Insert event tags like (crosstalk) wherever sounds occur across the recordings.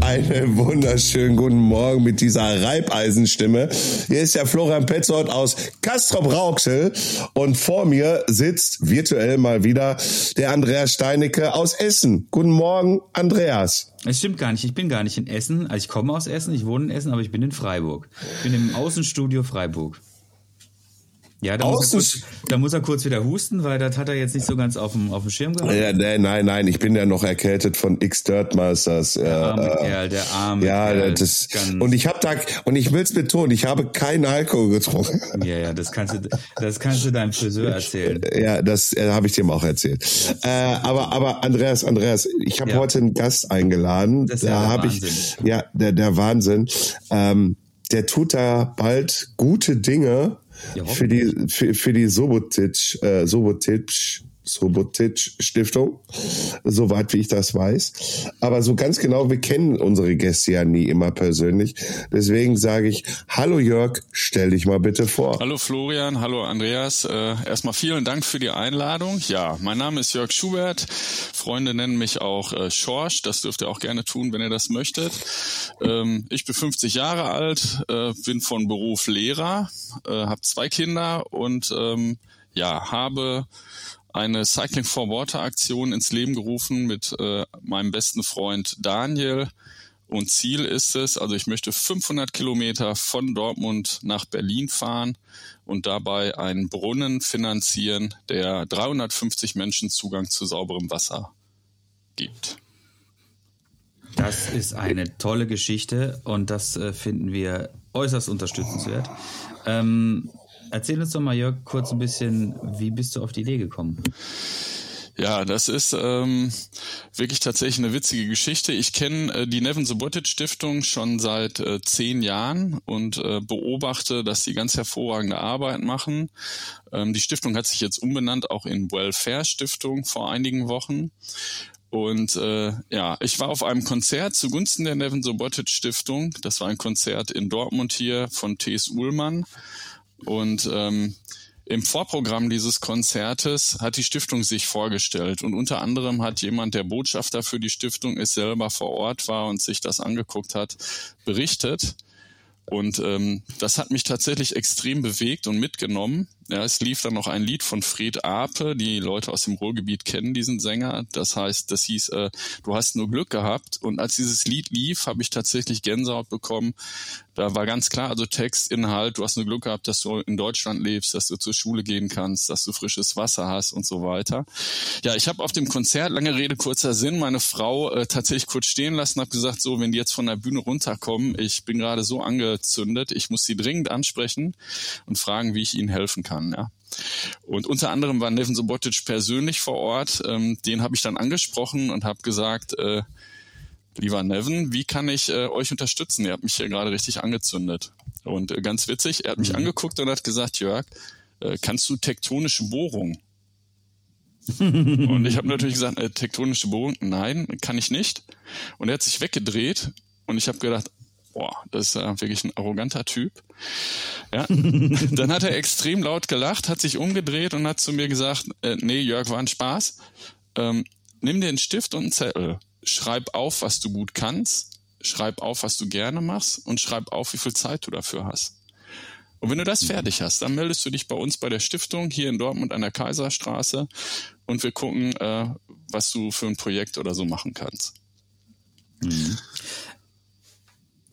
Einen wunderschönen guten Morgen mit dieser Reibeisenstimme. Hier ist der Florian Petzold aus Castrop Rauxel und vor mir sitzt virtuell mal wieder der Andreas Steinecke aus Essen. Guten Morgen, Andreas. Es stimmt gar nicht. Ich bin gar nicht in Essen. Also ich komme aus Essen, ich wohne in Essen, aber ich bin in Freiburg. Ich bin im Außenstudio Freiburg. Ja, da muss, kurz, da muss, er kurz wieder husten, weil das hat er jetzt nicht so ganz auf dem, auf dem Schirm gehabt. Ja, nee, nein, nein, ich bin ja noch erkältet von X Dirt Masters. Der arme äh, Kerl, der arme ja, Kerl. Das, und ich habe da und ich will's betonen, ich habe keinen Alkohol getrunken. (laughs) Ja, ja, das kannst du, das kannst du deinem Friseur erzählen. Ja, das äh, habe ich dem auch erzählt. Äh, aber, aber Andreas, Andreas, ich habe ja. heute einen Gast eingeladen. Das ist da ja habe ich, ja, der, der Wahnsinn. Ähm, der tut da bald gute Dinge ja, für die für, für die Sobotic äh, Sobotic Sobotic Stiftung, soweit wie ich das weiß. Aber so ganz genau, wir kennen unsere Gäste ja nie immer persönlich. Deswegen sage ich, hallo Jörg, stell dich mal bitte vor. Hallo Florian, hallo Andreas. Äh, erstmal vielen Dank für die Einladung. Ja, mein Name ist Jörg Schubert. Freunde nennen mich auch äh, Schorsch. Das dürft ihr auch gerne tun, wenn ihr das möchtet. Ähm, ich bin 50 Jahre alt, äh, bin von Beruf Lehrer, äh, habe zwei Kinder und ähm, ja, habe eine Cycling for Water Aktion ins Leben gerufen mit äh, meinem besten Freund Daniel. Und Ziel ist es, also ich möchte 500 Kilometer von Dortmund nach Berlin fahren und dabei einen Brunnen finanzieren, der 350 Menschen Zugang zu sauberem Wasser gibt. Das ist eine tolle Geschichte und das äh, finden wir äußerst unterstützenswert. Ähm, Erzähl uns doch mal, Jörg, kurz ein bisschen, wie bist du auf die Idee gekommen? Ja, das ist ähm, wirklich tatsächlich eine witzige Geschichte. Ich kenne äh, die Nevin Subotic Stiftung schon seit äh, zehn Jahren und äh, beobachte, dass sie ganz hervorragende Arbeit machen. Ähm, die Stiftung hat sich jetzt umbenannt, auch in Welfare Stiftung vor einigen Wochen. Und äh, ja, ich war auf einem Konzert zugunsten der Nevin Subotic Stiftung. Das war ein Konzert in Dortmund hier von T.S. Uhlmann. Und ähm, im Vorprogramm dieses Konzertes hat die Stiftung sich vorgestellt und unter anderem hat jemand, der Botschafter für die Stiftung ist, selber vor Ort war und sich das angeguckt hat, berichtet. Und ähm, das hat mich tatsächlich extrem bewegt und mitgenommen. Ja, es lief dann noch ein Lied von Fred Ape. Die Leute aus dem Ruhrgebiet kennen diesen Sänger. Das heißt, das hieß, äh, du hast nur Glück gehabt. Und als dieses Lied lief, habe ich tatsächlich Gänsehaut bekommen. Da war ganz klar, also Text, Inhalt, du hast nur Glück gehabt, dass du in Deutschland lebst, dass du zur Schule gehen kannst, dass du frisches Wasser hast und so weiter. Ja, ich habe auf dem Konzert, lange Rede, kurzer Sinn, meine Frau äh, tatsächlich kurz stehen lassen, habe gesagt, so, wenn die jetzt von der Bühne runterkommen, ich bin gerade so angezündet, ich muss sie dringend ansprechen und fragen, wie ich ihnen helfen kann kann. Ja. Und unter anderem war Nevin Sobotic persönlich vor Ort. Ähm, den habe ich dann angesprochen und habe gesagt, äh, lieber Nevin, wie kann ich äh, euch unterstützen? Ihr habt mich hier gerade richtig angezündet. Und äh, ganz witzig, er hat mich mhm. angeguckt und hat gesagt, Jörg, äh, kannst du tektonische Bohrungen? (laughs) und ich habe natürlich gesagt, äh, tektonische Bohrung, nein, kann ich nicht. Und er hat sich weggedreht und ich habe gedacht, boah, das ist ja wirklich ein arroganter Typ. Ja. (laughs) Dann hat er extrem laut gelacht, hat sich umgedreht und hat zu mir gesagt, äh, nee, Jörg, war ein Spaß. Ähm, nimm dir einen Stift und einen Zettel. Schreib auf, was du gut kannst. Schreib auf, was du gerne machst und schreib auf, wie viel Zeit du dafür hast. Und wenn du das fertig hast, dann meldest du dich bei uns bei der Stiftung hier in Dortmund an der Kaiserstraße und wir gucken, äh, was du für ein Projekt oder so machen kannst. Mhm.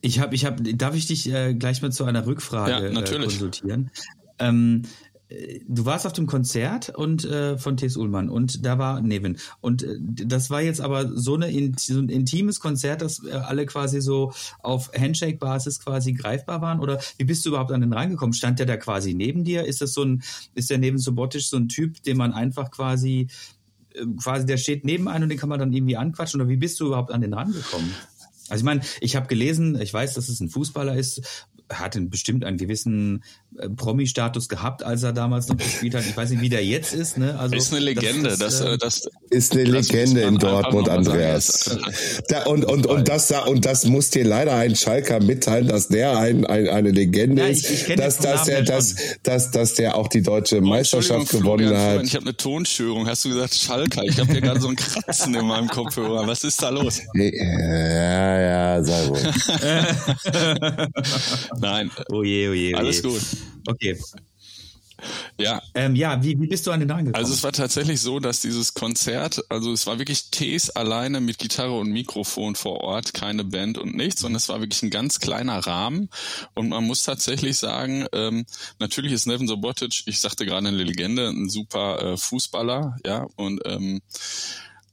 Ich habe, ich habe, darf ich dich äh, gleich mal zu einer Rückfrage ja, äh, konsultieren? Ähm, äh, du warst auf dem Konzert und äh, von T.S. Ullmann und da war Nevin. Und äh, das war jetzt aber so, eine in, so ein intimes Konzert, dass äh, alle quasi so auf Handshake-Basis quasi greifbar waren? Oder wie bist du überhaupt an den reingekommen? Stand der da quasi neben dir? Ist das so ein, ist der neben Subotisch so ein Typ, den man einfach quasi äh, quasi der steht neben einem und den kann man dann irgendwie anquatschen? Oder wie bist du überhaupt an den rangekommen? Also ich meine, ich habe gelesen, ich weiß, dass es ein Fußballer ist. Hat bestimmt einen gewissen äh, Promi-Status gehabt, als er damals noch gespielt hat. Ich weiß nicht, wie der jetzt ist. Ne? Also, ist eine Legende. Das, das, das, das ist eine Legende in Dortmund, Andreas. Da, und, und, und, das, und das muss dir leider ein Schalker mitteilen, dass der ein, ein, eine Legende ja, ich, ich ist, dass, dass, er, dass, dass, dass der auch die deutsche oh, Meisterschaft gewonnen hat. Ich habe eine Tonstörung. Hast du gesagt Schalker? Ich habe hier gerade so ein Kratzen in meinem Kopfhörer. Was ist da los? Ja, ja, sag wohl. (laughs) Nein. Oh je, oh je, oh je. Alles gut. Okay. Ja. Ähm, ja, wie, wie bist du an den rangekommen? Also es war tatsächlich so, dass dieses Konzert, also es war wirklich Tees alleine mit Gitarre und Mikrofon vor Ort, keine Band und nichts, und es war wirklich ein ganz kleiner Rahmen. Und man muss tatsächlich sagen, ähm, natürlich ist Nevin Sobotic, ich sagte gerade eine Legende, ein super äh, Fußballer, ja, und ähm,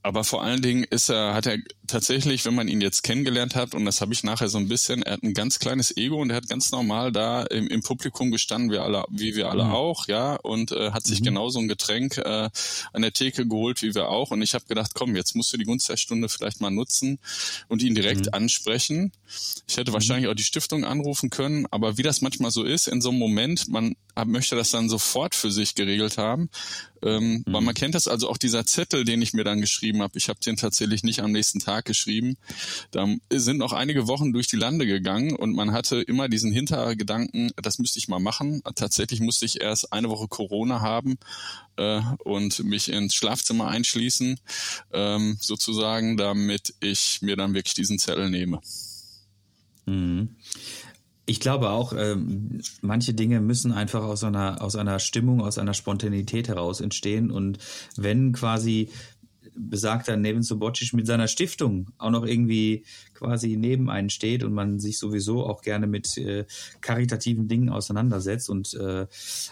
aber vor allen Dingen ist er, hat er tatsächlich, wenn man ihn jetzt kennengelernt hat, und das habe ich nachher so ein bisschen, er hat ein ganz kleines Ego und er hat ganz normal da im, im Publikum gestanden, wie, alle, wie wir alle mhm. auch, ja, und äh, hat sich mhm. genauso ein Getränk äh, an der Theke geholt, wie wir auch. Und ich habe gedacht, komm, jetzt musst du die Gunst der Stunde vielleicht mal nutzen und ihn direkt mhm. ansprechen. Ich hätte mhm. wahrscheinlich auch die Stiftung anrufen können, aber wie das manchmal so ist, in so einem Moment, man möchte das dann sofort für sich geregelt haben. Ähm, mhm. Weil man kennt das also auch dieser Zettel, den ich mir dann geschrieben habe. Ich habe den tatsächlich nicht am nächsten Tag geschrieben. Da sind noch einige Wochen durch die Lande gegangen und man hatte immer diesen Hintergedanken, das müsste ich mal machen. Tatsächlich musste ich erst eine Woche Corona haben äh, und mich ins Schlafzimmer einschließen, ähm, sozusagen, damit ich mir dann wirklich diesen Zettel nehme. Mhm. Ich glaube auch, ähm, manche Dinge müssen einfach aus einer, aus einer Stimmung, aus einer Spontanität heraus entstehen. Und wenn quasi besagter Nevin Sobocic mit seiner Stiftung auch noch irgendwie quasi neben einen steht und man sich sowieso auch gerne mit äh, karitativen Dingen auseinandersetzt und äh,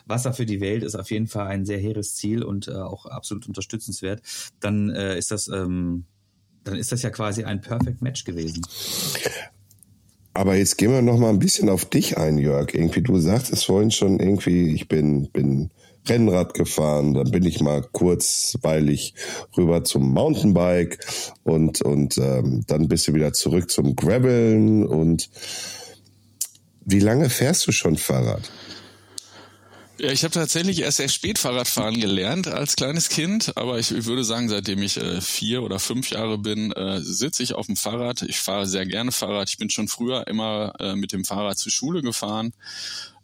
Wasser für die Welt ist auf jeden Fall ein sehr hehres Ziel und äh, auch absolut unterstützenswert, dann äh, ist das ähm, dann ist das ja quasi ein Perfect Match gewesen. Aber jetzt gehen wir noch mal ein bisschen auf dich ein, Jörg. Irgendwie, du sagtest vorhin schon irgendwie, ich bin, bin Rennrad gefahren, dann bin ich mal kurzweilig rüber zum Mountainbike und, und ähm, dann bist du wieder zurück zum Graveln und wie lange fährst du schon Fahrrad? Ja, ich habe tatsächlich erst sehr spät Fahrradfahren gelernt als kleines Kind, aber ich, ich würde sagen, seitdem ich äh, vier oder fünf Jahre bin, äh, sitze ich auf dem Fahrrad. Ich fahre sehr gerne Fahrrad. Ich bin schon früher immer äh, mit dem Fahrrad zur Schule gefahren.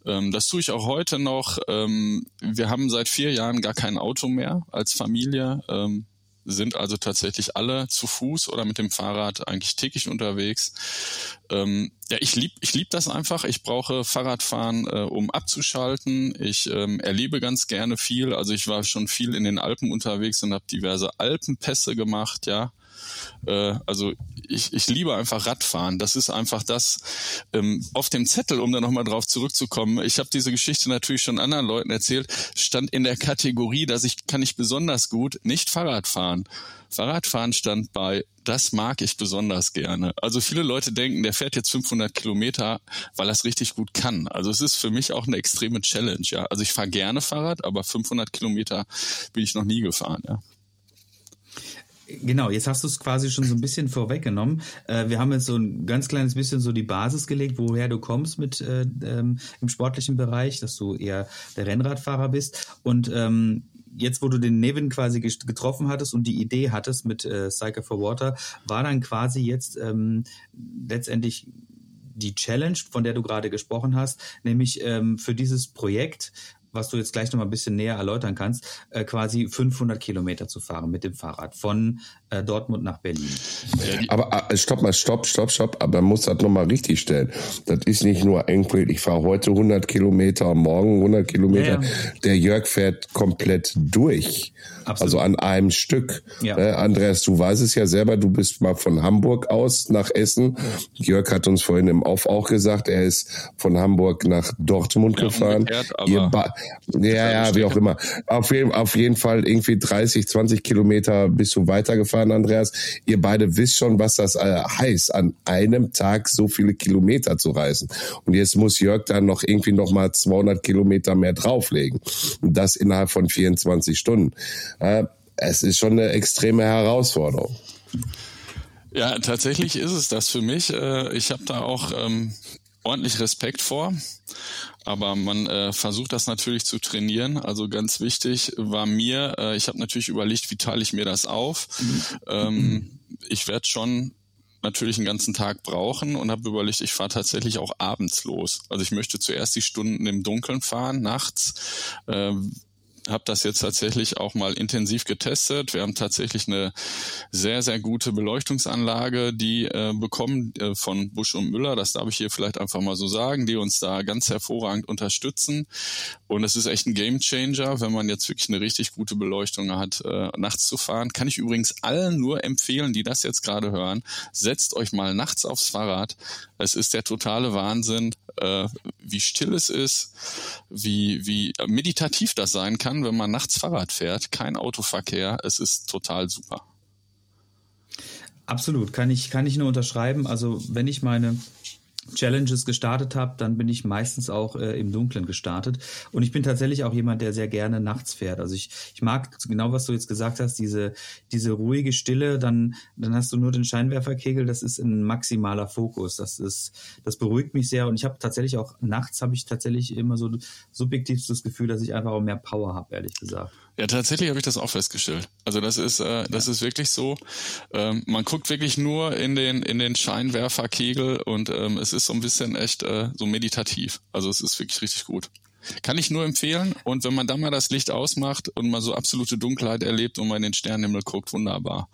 Ähm, das tue ich auch heute noch. Ähm, wir haben seit vier Jahren gar kein Auto mehr als Familie. Ähm, sind also tatsächlich alle zu Fuß oder mit dem Fahrrad eigentlich täglich unterwegs. Ähm, ja, ich lieb, ich lieb das einfach. Ich brauche Fahrradfahren, äh, um abzuschalten. Ich ähm, erlebe ganz gerne viel. Also ich war schon viel in den Alpen unterwegs und habe diverse Alpenpässe gemacht, ja. Äh, also ich, ich liebe einfach Radfahren. Das ist einfach das ähm, auf dem Zettel, um da nochmal drauf zurückzukommen. Ich habe diese Geschichte natürlich schon anderen Leuten erzählt, stand in der Kategorie, dass ich kann ich besonders gut nicht Fahrrad fahren. Fahrradfahren stand bei, das mag ich besonders gerne. Also viele Leute denken, der fährt jetzt 500 Kilometer, weil er es richtig gut kann. Also es ist für mich auch eine extreme Challenge. Ja, also ich fahre gerne Fahrrad, aber 500 Kilometer bin ich noch nie gefahren. Ja. Genau, jetzt hast du es quasi schon so ein bisschen vorweggenommen. Äh, wir haben jetzt so ein ganz kleines bisschen so die Basis gelegt, woher du kommst mit äh, ähm, im sportlichen Bereich, dass du eher der Rennradfahrer bist. Und ähm, jetzt, wo du den Nevin quasi getroffen hattest und die Idee hattest mit äh, Cycle for Water, war dann quasi jetzt ähm, letztendlich die Challenge, von der du gerade gesprochen hast, nämlich ähm, für dieses Projekt was du jetzt gleich noch mal ein bisschen näher erläutern kannst, äh, quasi 500 Kilometer zu fahren mit dem Fahrrad von Dortmund nach Berlin. Aber äh, stopp mal, stopp, stopp, stopp. Aber man muss das noch mal richtig stellen. Das ist nicht nur irgendwie, ich fahre heute 100 Kilometer, morgen 100 Kilometer. Ja, ja. Der Jörg fährt komplett durch. Absolut. Also an einem Stück. Ja. Äh, Andreas, du weißt es ja selber, du bist mal von Hamburg aus nach Essen. Jörg hat uns vorhin im Auf auch gesagt, er ist von Hamburg nach Dortmund gefahren. Ihr ja, ja, wie auch immer. Auf jeden, auf jeden Fall irgendwie 30, 20 Kilometer bist du weitergefahren, Andreas. Ihr beide wisst schon, was das äh, heißt, an einem Tag so viele Kilometer zu reisen. Und jetzt muss Jörg dann noch irgendwie noch mal 200 Kilometer mehr drauflegen. Und das innerhalb von 24 Stunden. Äh, es ist schon eine extreme Herausforderung. Ja, tatsächlich ist es das für mich. Äh, ich habe da auch ähm, ordentlich Respekt vor. Aber man äh, versucht das natürlich zu trainieren. Also ganz wichtig war mir, äh, ich habe natürlich überlegt, wie teile ich mir das auf. Mhm. Ähm, ich werde schon natürlich einen ganzen Tag brauchen und habe überlegt, ich fahre tatsächlich auch abends los. Also ich möchte zuerst die Stunden im Dunkeln fahren, nachts. Äh, habe das jetzt tatsächlich auch mal intensiv getestet. Wir haben tatsächlich eine sehr, sehr gute Beleuchtungsanlage, die äh, bekommen äh, von Busch und Müller, das darf ich hier vielleicht einfach mal so sagen, die uns da ganz hervorragend unterstützen. Und es ist echt ein Game Changer, wenn man jetzt wirklich eine richtig gute Beleuchtung hat, äh, nachts zu fahren. Kann ich übrigens allen nur empfehlen, die das jetzt gerade hören, setzt euch mal nachts aufs Fahrrad. Es ist der totale Wahnsinn, äh, wie still es ist, wie, wie meditativ das sein kann, wenn man nachts Fahrrad fährt. Kein Autoverkehr. Es ist total super. Absolut, kann ich, kann ich nur unterschreiben. Also wenn ich meine Challenges gestartet habe, dann bin ich meistens auch äh, im Dunkeln gestartet. Und ich bin tatsächlich auch jemand, der sehr gerne nachts fährt. Also ich, ich mag genau, was du jetzt gesagt hast, diese, diese ruhige Stille, dann, dann hast du nur den Scheinwerferkegel, das ist ein maximaler Fokus. Das ist, das beruhigt mich sehr. Und ich habe tatsächlich auch nachts habe ich tatsächlich immer so subjektiv das Gefühl, dass ich einfach auch mehr Power habe, ehrlich gesagt. Ja, tatsächlich habe ich das auch festgestellt. Also das ist, äh, das ja. ist wirklich so. Ähm, man guckt wirklich nur in den in den Scheinwerferkegel und ähm, es ist so ein bisschen echt äh, so meditativ. Also es ist wirklich richtig gut. Kann ich nur empfehlen. Und wenn man dann mal das Licht ausmacht und mal so absolute Dunkelheit erlebt und mal in den Sternenhimmel guckt, wunderbar.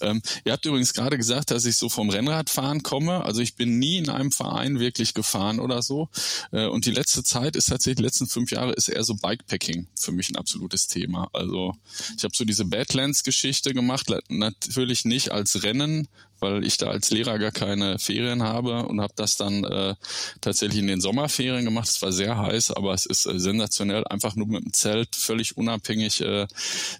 Ähm, ihr habt übrigens gerade gesagt, dass ich so vom Rennradfahren komme. Also ich bin nie in einem Verein wirklich gefahren oder so. Äh, und die letzte Zeit ist tatsächlich, die letzten fünf Jahre ist eher so Bikepacking für mich ein absolutes Thema. Also ich habe so diese Badlands-Geschichte gemacht, natürlich nicht als Rennen, weil ich da als Lehrer gar keine Ferien habe und habe das dann äh, tatsächlich in den Sommerferien gemacht. Es war sehr heiß, aber es ist äh, sensationell, einfach nur mit dem Zelt völlig unabhängig äh,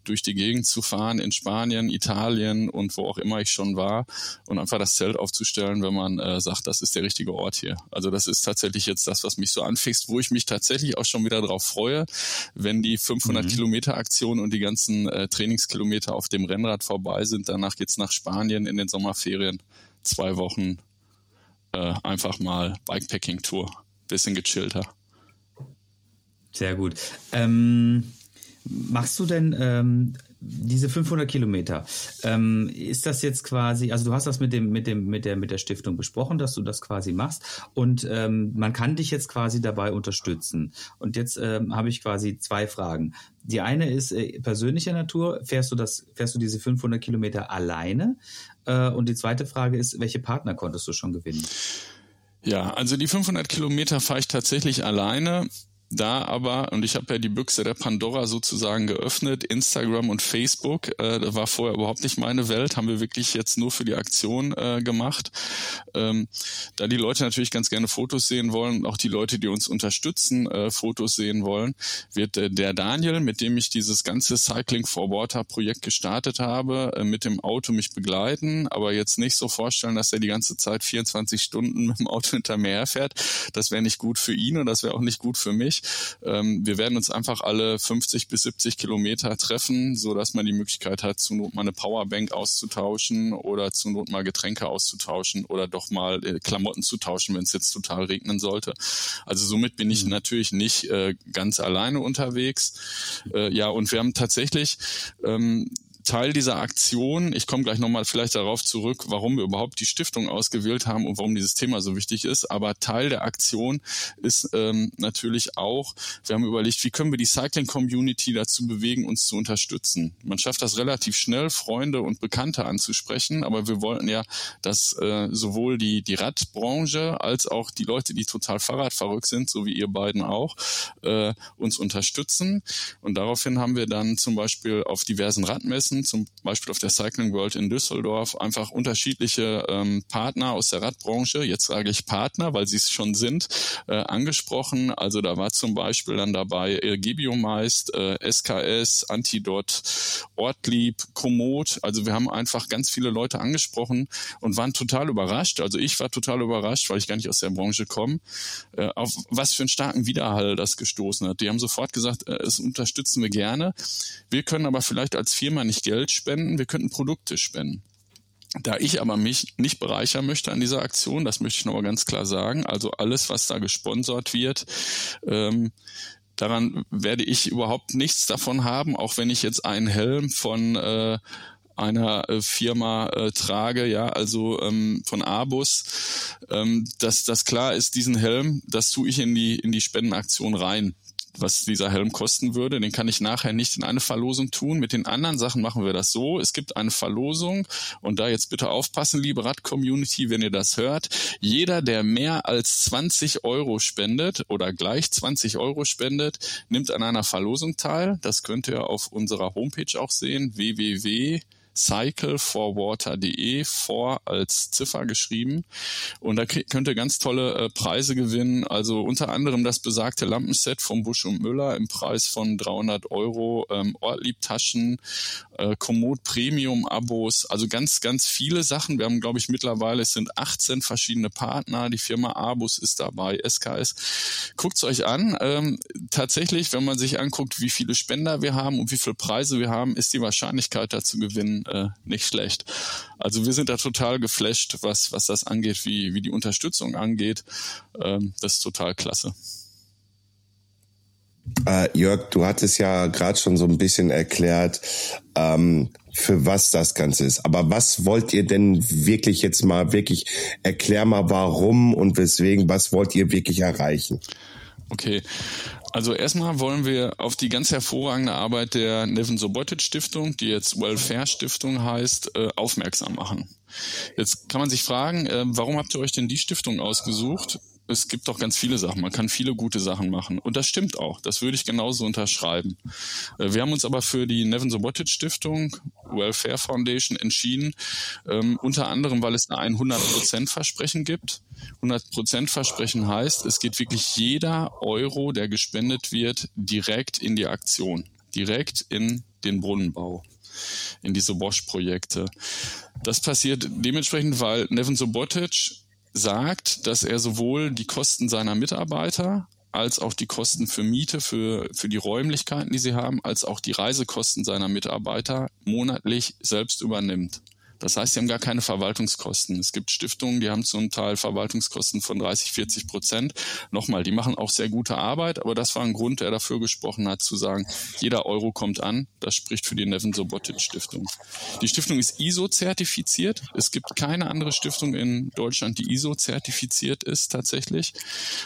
durch die Gegend zu fahren in Spanien, Italien und wo auch immer ich schon war und einfach das Zelt aufzustellen, wenn man äh, sagt, das ist der richtige Ort hier. Also das ist tatsächlich jetzt das, was mich so anfixt, wo ich mich tatsächlich auch schon wieder darauf freue, wenn die 500 mhm. Kilometer Aktion und die ganzen äh, Trainingskilometer auf dem Rennrad vorbei sind. Danach geht's nach Spanien in den Sommerferien Ferien zwei Wochen äh, einfach mal Bikepacking-Tour. Bisschen gechillter. Sehr gut. Ähm, machst du denn ähm, diese 500 Kilometer, ähm, ist das jetzt quasi, also du hast das mit dem, mit dem, mit der, mit der Stiftung besprochen, dass du das quasi machst und ähm, man kann dich jetzt quasi dabei unterstützen. Und jetzt ähm, habe ich quasi zwei Fragen. Die eine ist äh, persönlicher Natur. Fährst du das, fährst du diese 500 Kilometer alleine? Äh, und die zweite Frage ist, welche Partner konntest du schon gewinnen? Ja, also die 500 Kilometer fahre ich tatsächlich alleine. Da aber, und ich habe ja die Büchse der Pandora sozusagen geöffnet, Instagram und Facebook, äh, war vorher überhaupt nicht meine Welt, haben wir wirklich jetzt nur für die Aktion äh, gemacht. Ähm, da die Leute natürlich ganz gerne Fotos sehen wollen, auch die Leute, die uns unterstützen, äh, Fotos sehen wollen, wird äh, der Daniel, mit dem ich dieses ganze Cycling for Water Projekt gestartet habe, äh, mit dem Auto mich begleiten, aber jetzt nicht so vorstellen, dass er die ganze Zeit 24 Stunden (laughs) mit dem Auto hinter mir herfährt. Das wäre nicht gut für ihn und das wäre auch nicht gut für mich. Ähm, wir werden uns einfach alle 50 bis 70 Kilometer treffen, so dass man die Möglichkeit hat, zu Not mal eine Powerbank auszutauschen oder zu Not mal Getränke auszutauschen oder doch mal äh, Klamotten zu tauschen, wenn es jetzt total regnen sollte. Also somit bin ich mhm. natürlich nicht äh, ganz alleine unterwegs. Äh, ja, und wir haben tatsächlich ähm, Teil dieser Aktion, ich komme gleich nochmal vielleicht darauf zurück, warum wir überhaupt die Stiftung ausgewählt haben und warum dieses Thema so wichtig ist, aber Teil der Aktion ist ähm, natürlich auch, wir haben überlegt, wie können wir die Cycling-Community dazu bewegen, uns zu unterstützen. Man schafft das relativ schnell, Freunde und Bekannte anzusprechen, aber wir wollten ja, dass äh, sowohl die, die Radbranche als auch die Leute, die total Fahrradverrückt sind, so wie ihr beiden auch, äh, uns unterstützen. Und daraufhin haben wir dann zum Beispiel auf diversen Radmessen Messen, zum Beispiel auf der Cycling World in Düsseldorf, einfach unterschiedliche ähm, Partner aus der Radbranche, jetzt sage ich Partner, weil sie es schon sind, äh, angesprochen. Also da war zum Beispiel dann dabei Gebiumeist, äh, SKS, Antidot, Ortlieb, Komoot. Also wir haben einfach ganz viele Leute angesprochen und waren total überrascht. Also ich war total überrascht, weil ich gar nicht aus der Branche komme, äh, auf was für einen starken Widerhall das gestoßen hat. Die haben sofort gesagt, äh, es unterstützen wir gerne. Wir können aber vielleicht als Firma nicht Geld spenden, wir könnten Produkte spenden. Da ich aber mich nicht bereichern möchte an dieser Aktion, das möchte ich nochmal ganz klar sagen, also alles, was da gesponsert wird, ähm, daran werde ich überhaupt nichts davon haben, auch wenn ich jetzt einen Helm von äh, einer äh, Firma äh, trage, ja, also ähm, von Abus, ähm, dass das klar ist, diesen Helm, das tue ich in die in die Spendenaktion rein was dieser Helm kosten würde. Den kann ich nachher nicht in eine Verlosung tun. Mit den anderen Sachen machen wir das so. Es gibt eine Verlosung und da jetzt bitte aufpassen, liebe Rad-Community, wenn ihr das hört. Jeder, der mehr als 20 Euro spendet oder gleich 20 Euro spendet, nimmt an einer Verlosung teil. Das könnt ihr auf unserer Homepage auch sehen, www cycleforwater.de vor als Ziffer geschrieben. Und da könnt ihr ganz tolle äh, Preise gewinnen. Also unter anderem das besagte Lampenset von Busch und Müller im Preis von 300 Euro, ähm, Ortlieb-Taschen, äh, Komoot Premium-Abos, also ganz, ganz viele Sachen. Wir haben, glaube ich, mittlerweile, es sind 18 verschiedene Partner. Die Firma Abus ist dabei, SKS. Guckt es euch an. Ähm, tatsächlich, wenn man sich anguckt, wie viele Spender wir haben und wie viele Preise wir haben, ist die Wahrscheinlichkeit da zu gewinnen äh, nicht schlecht. Also wir sind da total geflasht, was, was das angeht, wie, wie die Unterstützung angeht. Ähm, das ist total klasse. Äh, Jörg, du hattest ja gerade schon so ein bisschen erklärt, ähm, für was das Ganze ist. Aber was wollt ihr denn wirklich jetzt mal wirklich, erklär mal warum und weswegen, was wollt ihr wirklich erreichen? Okay, also erstmal wollen wir auf die ganz hervorragende Arbeit der Nevin Sobotic Stiftung, die jetzt Welfare Stiftung heißt, äh, aufmerksam machen. Jetzt kann man sich fragen, äh, warum habt ihr euch denn die Stiftung ausgesucht? Es gibt doch ganz viele Sachen. Man kann viele gute Sachen machen. Und das stimmt auch. Das würde ich genauso unterschreiben. Äh, wir haben uns aber für die Nevin Sobotic Stiftung, Welfare Foundation entschieden, ähm, unter anderem, weil es ein 100% Versprechen gibt. 100% Versprechen heißt, es geht wirklich jeder Euro, der gespendet wird, direkt in die Aktion, direkt in den Brunnenbau in diese Bosch-Projekte. Das passiert dementsprechend, weil Nevin Sobotic sagt, dass er sowohl die Kosten seiner Mitarbeiter als auch die Kosten für Miete, für, für die Räumlichkeiten, die sie haben, als auch die Reisekosten seiner Mitarbeiter monatlich selbst übernimmt. Das heißt, sie haben gar keine Verwaltungskosten. Es gibt Stiftungen, die haben zum Teil Verwaltungskosten von 30, 40 Prozent. Nochmal, die machen auch sehr gute Arbeit, aber das war ein Grund, der dafür gesprochen hat, zu sagen, jeder Euro kommt an. Das spricht für die Nevin Sobotic Stiftung. Die Stiftung ist ISO-zertifiziert. Es gibt keine andere Stiftung in Deutschland, die ISO-zertifiziert ist tatsächlich.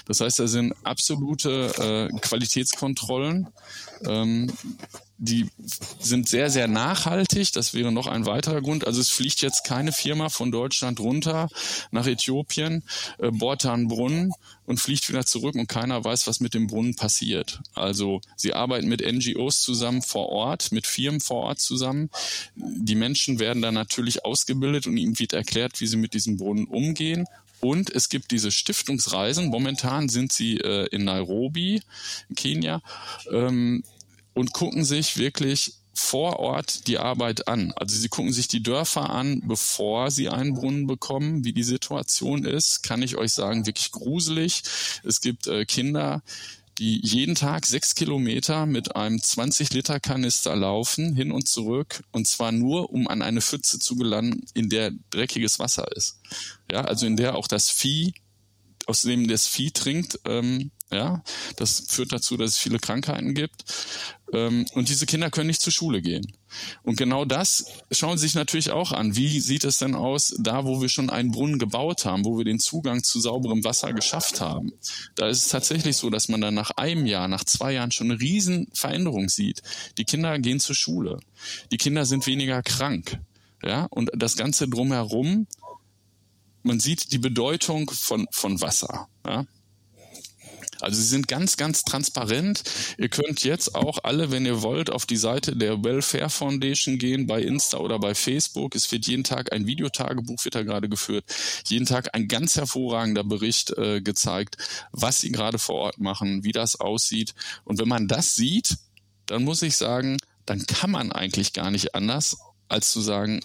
Das heißt, da sind absolute äh, Qualitätskontrollen. Ähm, die sind sehr, sehr nachhaltig. Das wäre noch ein weiterer Grund. Also es fliegt jetzt keine Firma von Deutschland runter nach Äthiopien, äh, bohrt da einen Brunnen und fliegt wieder zurück und keiner weiß, was mit dem Brunnen passiert. Also sie arbeiten mit NGOs zusammen vor Ort, mit Firmen vor Ort zusammen. Die Menschen werden dann natürlich ausgebildet und ihnen wird erklärt, wie sie mit diesem Brunnen umgehen und es gibt diese Stiftungsreisen. Momentan sind sie äh, in Nairobi, in Kenia. Ähm, und gucken sich wirklich vor Ort die Arbeit an. Also sie gucken sich die Dörfer an, bevor sie einen Brunnen bekommen, wie die Situation ist. Kann ich euch sagen, wirklich gruselig. Es gibt äh, Kinder, die jeden Tag sechs Kilometer mit einem 20 Liter Kanister laufen, hin und zurück, und zwar nur, um an eine Pfütze zu gelangen, in der dreckiges Wasser ist. Ja, also in der auch das Vieh, aus dem das Vieh trinkt, ähm, ja, das führt dazu, dass es viele Krankheiten gibt. Ähm, und diese Kinder können nicht zur Schule gehen. Und genau das schauen Sie sich natürlich auch an. Wie sieht es denn aus, da wo wir schon einen Brunnen gebaut haben, wo wir den Zugang zu sauberem Wasser geschafft haben? Da ist es tatsächlich so, dass man dann nach einem Jahr, nach zwei Jahren schon eine riesen Veränderung sieht. Die Kinder gehen zur Schule. Die Kinder sind weniger krank. Ja, und das Ganze drumherum, man sieht die Bedeutung von, von Wasser. Ja? Also sie sind ganz, ganz transparent. Ihr könnt jetzt auch alle, wenn ihr wollt, auf die Seite der Welfare Foundation gehen, bei Insta oder bei Facebook. Es wird jeden Tag ein Videotagebuch, wird da gerade geführt. Jeden Tag ein ganz hervorragender Bericht äh, gezeigt, was sie gerade vor Ort machen, wie das aussieht. Und wenn man das sieht, dann muss ich sagen, dann kann man eigentlich gar nicht anders, als zu sagen,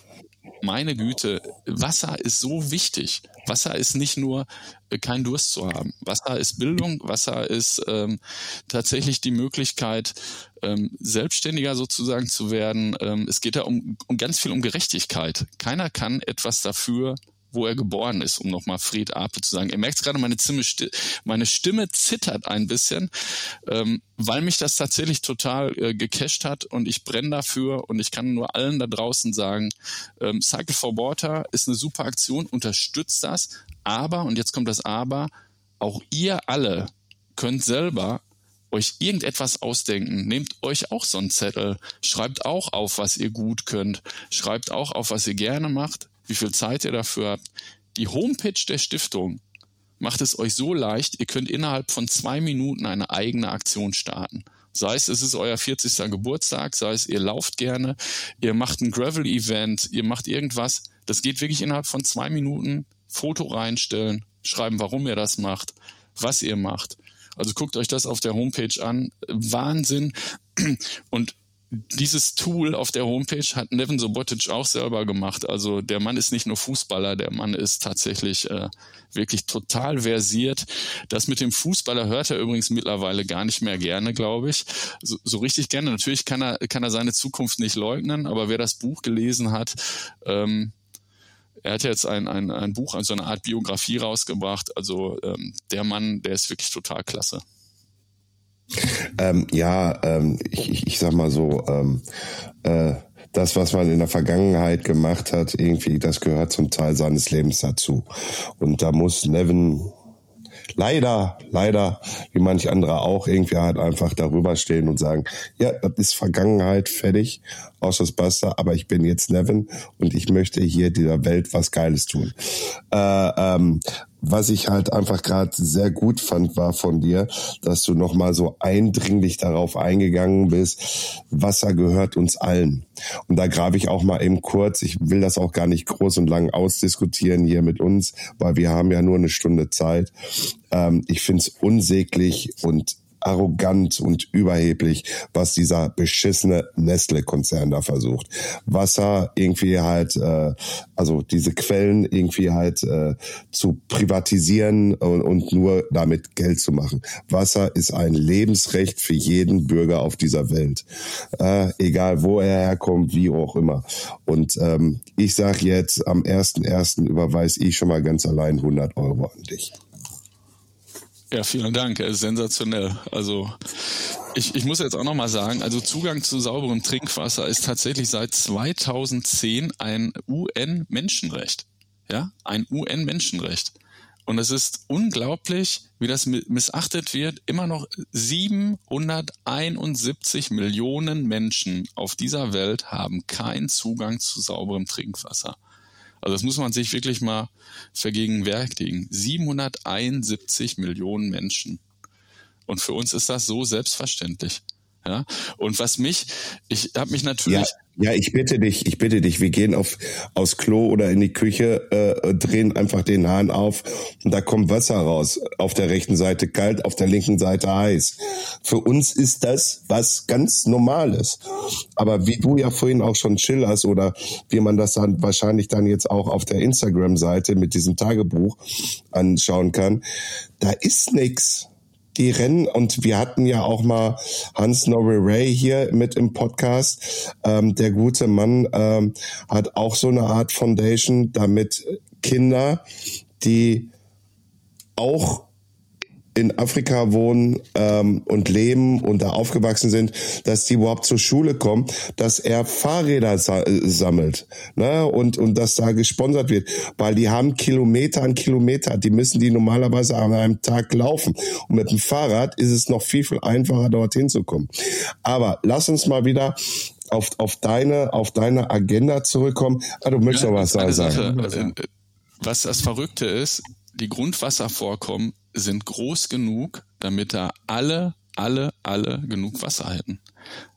meine Güte, Wasser ist so wichtig. Wasser ist nicht nur äh, kein Durst zu haben. Wasser ist Bildung. Wasser ist ähm, tatsächlich die Möglichkeit, ähm, selbstständiger sozusagen zu werden. Ähm, es geht ja um, um ganz viel um Gerechtigkeit. Keiner kann etwas dafür, wo er geboren ist, um nochmal Fred Ape zu sagen. Ihr merkt gerade, meine, meine Stimme zittert ein bisschen, ähm, weil mich das tatsächlich total äh, gecasht hat und ich brenne dafür und ich kann nur allen da draußen sagen, ähm, Cycle for Water ist eine super Aktion, unterstützt das, aber, und jetzt kommt das Aber, auch ihr alle könnt selber euch irgendetwas ausdenken. Nehmt euch auch so einen Zettel. Schreibt auch auf, was ihr gut könnt. Schreibt auch auf, was ihr gerne macht wie viel Zeit ihr dafür habt. Die Homepage der Stiftung macht es euch so leicht, ihr könnt innerhalb von zwei Minuten eine eigene Aktion starten. Sei es, es ist euer 40. Geburtstag, sei es, ihr lauft gerne, ihr macht ein Gravel-Event, ihr macht irgendwas. Das geht wirklich innerhalb von zwei Minuten. Foto reinstellen, schreiben, warum ihr das macht, was ihr macht. Also guckt euch das auf der Homepage an. Wahnsinn. Und dieses Tool auf der Homepage hat Nevin Sobotic auch selber gemacht. Also der Mann ist nicht nur Fußballer, der Mann ist tatsächlich äh, wirklich total versiert. Das mit dem Fußballer hört er übrigens mittlerweile gar nicht mehr gerne, glaube ich. So, so richtig gerne. Natürlich kann er, kann er seine Zukunft nicht leugnen, aber wer das Buch gelesen hat, ähm, er hat jetzt ein, ein, ein Buch, also eine Art Biografie rausgebracht. Also ähm, der Mann, der ist wirklich total klasse. Ähm, ja, ähm, ich, ich, ich sag mal so, ähm, äh, das, was man in der Vergangenheit gemacht hat, irgendwie, das gehört zum Teil seines Lebens dazu. Und da muss Nevin leider, leider, wie manch andere auch, irgendwie halt einfach darüber stehen und sagen, ja, das ist Vergangenheit, fertig, aus das Basta, aber ich bin jetzt Nevin und ich möchte hier dieser Welt was Geiles tun. Äh, ähm, was ich halt einfach gerade sehr gut fand, war von dir, dass du nochmal so eindringlich darauf eingegangen bist, Wasser gehört uns allen. Und da grabe ich auch mal eben kurz, ich will das auch gar nicht groß und lang ausdiskutieren hier mit uns, weil wir haben ja nur eine Stunde Zeit. Ähm, ich finde es unsäglich und arrogant und überheblich, was dieser beschissene Nestle-Konzern da versucht. Wasser irgendwie halt, äh, also diese Quellen irgendwie halt äh, zu privatisieren und, und nur damit Geld zu machen. Wasser ist ein Lebensrecht für jeden Bürger auf dieser Welt, äh, egal wo er herkommt, wie auch immer. Und ähm, ich sag jetzt, am 1.1. überweise ich schon mal ganz allein 100 Euro an dich. Ja, vielen Dank. Sensationell. Also ich, ich muss jetzt auch nochmal sagen, also Zugang zu sauberem Trinkwasser ist tatsächlich seit 2010 ein UN-Menschenrecht. Ja, ein UN-Menschenrecht. Und es ist unglaublich, wie das missachtet wird. Immer noch 771 Millionen Menschen auf dieser Welt haben keinen Zugang zu sauberem Trinkwasser. Also das muss man sich wirklich mal vergegenwärtigen. 771 Millionen Menschen. Und für uns ist das so selbstverständlich. Ja. Und was mich, ich habe mich natürlich. Ja, ja, ich bitte dich, ich bitte dich, wir gehen auf aus Klo oder in die Küche, äh, drehen einfach den Hahn auf und da kommt Wasser raus. Auf der rechten Seite kalt, auf der linken Seite heiß. Für uns ist das was ganz Normales. Aber wie du ja vorhin auch schon schillerst oder wie man das dann wahrscheinlich dann jetzt auch auf der Instagram-Seite mit diesem Tagebuch anschauen kann, da ist nix die Rennen. Und wir hatten ja auch mal Hans Norrie Ray hier mit im Podcast. Ähm, der gute Mann ähm, hat auch so eine Art Foundation, damit Kinder, die auch in Afrika wohnen ähm, und leben und da aufgewachsen sind, dass die überhaupt zur Schule kommen, dass er Fahrräder sa sammelt ne? und, und dass da gesponsert wird, weil die haben Kilometer an Kilometer, die müssen die normalerweise an einem Tag laufen. Und mit dem Fahrrad ist es noch viel, viel einfacher, dorthin zu kommen. Aber lass uns mal wieder auf, auf, deine, auf deine Agenda zurückkommen. Ah, du möchtest ja, noch was sagen. Sache, äh, was das Verrückte ist, die Grundwasservorkommen sind groß genug, damit da alle, alle, alle genug Wasser hätten.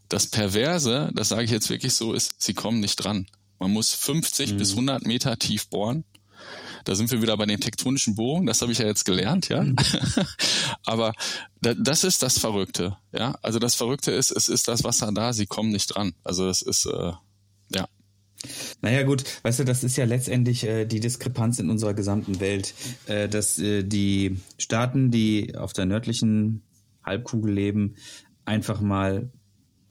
Das Perverse, das sage ich jetzt wirklich so, ist, sie kommen nicht dran. Man muss 50 mhm. bis 100 Meter tief bohren. Da sind wir wieder bei den tektonischen Bohrungen. Das habe ich ja jetzt gelernt, ja. Mhm. (laughs) Aber das ist das Verrückte, ja. Also das Verrückte ist, es ist das Wasser da, sie kommen nicht dran. Also es ist, äh, ja. Naja gut, weißt du, das ist ja letztendlich äh, die Diskrepanz in unserer gesamten Welt, äh, dass äh, die Staaten, die auf der nördlichen Halbkugel leben, einfach mal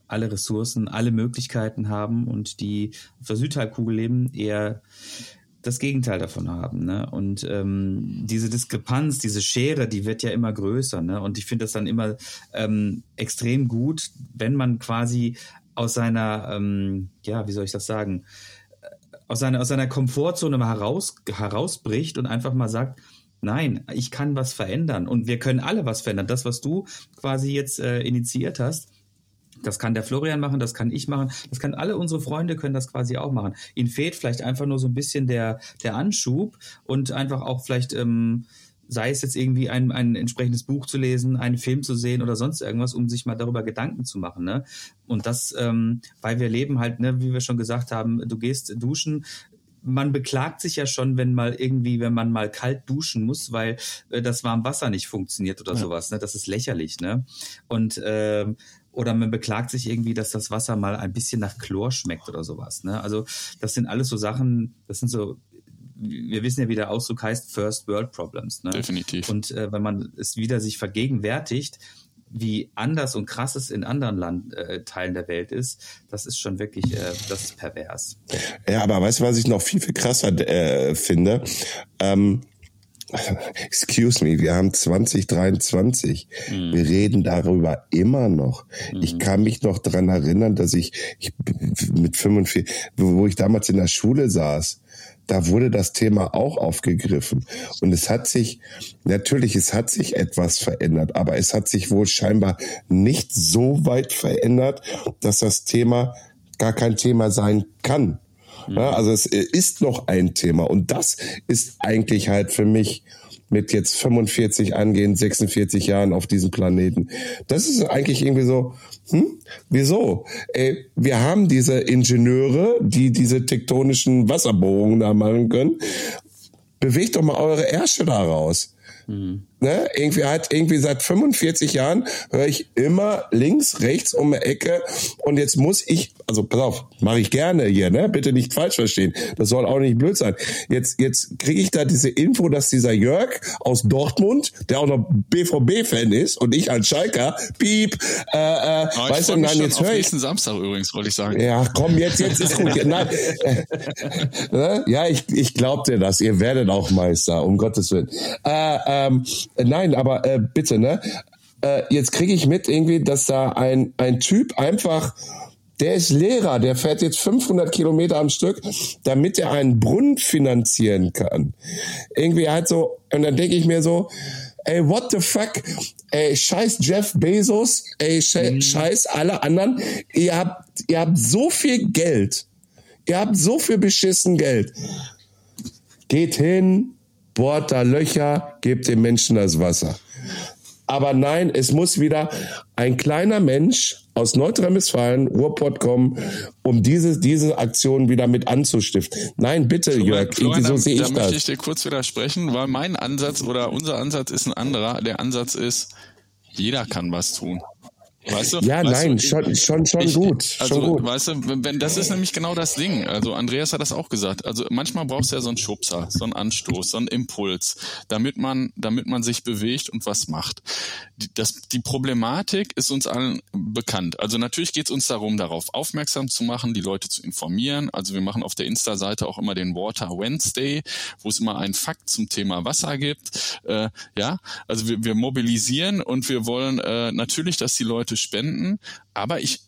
alle Ressourcen, alle Möglichkeiten haben und die auf der Südhalbkugel leben, eher das Gegenteil davon haben. Ne? Und ähm, diese Diskrepanz, diese Schere, die wird ja immer größer. Ne? Und ich finde das dann immer ähm, extrem gut, wenn man quasi aus seiner, ähm, ja, wie soll ich das sagen, äh, aus seiner, aus seiner Komfortzone mal heraus, herausbricht und einfach mal sagt, nein, ich kann was verändern und wir können alle was verändern. Das, was du quasi jetzt äh, initiiert hast, das kann der Florian machen, das kann ich machen, das kann alle unsere Freunde können das quasi auch machen. Ihnen fehlt vielleicht einfach nur so ein bisschen der, der Anschub und einfach auch vielleicht, ähm, sei es jetzt irgendwie ein, ein entsprechendes Buch zu lesen, einen Film zu sehen oder sonst irgendwas, um sich mal darüber Gedanken zu machen. Ne? Und das, ähm, weil wir leben halt, ne, wie wir schon gesagt haben, du gehst duschen, man beklagt sich ja schon, wenn mal irgendwie, wenn man mal kalt duschen muss, weil äh, das warme Wasser nicht funktioniert oder ja. sowas. Ne? Das ist lächerlich, ne? Und ähm, oder man beklagt sich irgendwie, dass das Wasser mal ein bisschen nach Chlor schmeckt oder sowas. Ne? Also das sind alles so Sachen, das sind so, wir wissen ja, wie der Ausdruck heißt, First World Problems. Ne? Definitiv. Und äh, wenn man es wieder sich vergegenwärtigt, wie anders und krass es in anderen Land, äh, Teilen der Welt ist, das ist schon wirklich, äh, das ist pervers. Ja, aber weißt du, was ich noch viel, viel krasser äh, finde? Ähm, (laughs) Excuse me, wir haben 2023. Mhm. Wir reden darüber immer noch. Mhm. Ich kann mich noch dran erinnern, dass ich, ich mit 45, wo ich damals in der Schule saß, da wurde das Thema auch aufgegriffen. Und es hat sich, natürlich, es hat sich etwas verändert, aber es hat sich wohl scheinbar nicht so weit verändert, dass das Thema gar kein Thema sein kann. Ja, also es ist noch ein Thema und das ist eigentlich halt für mich mit jetzt 45 angehend 46 Jahren auf diesem Planeten. Das ist eigentlich irgendwie so, hm, wieso? Ey, wir haben diese Ingenieure, die diese tektonischen Wasserbohrungen da machen können. Bewegt doch mal eure Ärsche da raus. Mhm. Ne? Irgendwie hat irgendwie seit 45 Jahren höre ich immer links, rechts um die Ecke und jetzt muss ich, also pass auf, mache ich gerne hier, ne? Bitte nicht falsch verstehen. Das soll auch nicht blöd sein. Jetzt jetzt kriege ich da diese Info, dass dieser Jörg aus Dortmund, der auch noch BVB-Fan ist und ich als Schalker, piep, äh, äh, oh, weißt du, nein, jetzt höre ich. nächsten Samstag übrigens, wollte ich sagen. Ja, komm, jetzt jetzt ist gut. (laughs) nein, (laughs) ja, ich ich glaub dir das. Ihr werdet auch Meister, um Gottes willen. Äh, ähm, nein, aber äh, bitte, ne? Äh, jetzt kriege ich mit irgendwie, dass da ein, ein Typ einfach, der ist Lehrer, der fährt jetzt 500 Kilometer am Stück, damit er einen Brunnen finanzieren kann. Irgendwie halt so, und dann denke ich mir so, ey, what the fuck? Ey, scheiß Jeff Bezos, ey, mhm. scheiß alle anderen. Ihr habt, ihr habt so viel Geld. Ihr habt so viel beschissen Geld. Geht hin, bohrt da Löcher, gebt den Menschen das Wasser. Aber nein, es muss wieder ein kleiner Mensch aus Nordrhein-Westfalen, Ruhrpott kommen, um diese, diese Aktion wieder mit anzustiften. Nein, bitte, Jörg, Florian, so sehe ich das. Da möchte ich dir kurz widersprechen, weil mein Ansatz oder unser Ansatz ist ein anderer. Der Ansatz ist, jeder kann was tun. Weißt du? Ja, weißt nein, du, schon, schon, schon ich, gut. Also, schon gut. weißt du, wenn, das ist nämlich genau das Ding. Also, Andreas hat das auch gesagt. Also, manchmal brauchst du ja so einen Schubser, so einen Anstoß, so einen Impuls, damit man, damit man sich bewegt und was macht. Die, das, die Problematik ist uns allen bekannt. Also, natürlich geht es uns darum, darauf aufmerksam zu machen, die Leute zu informieren. Also, wir machen auf der Insta-Seite auch immer den Water Wednesday, wo es immer einen Fakt zum Thema Wasser gibt. Äh, ja, also wir, wir mobilisieren und wir wollen äh, natürlich, dass die Leute Spenden, aber ich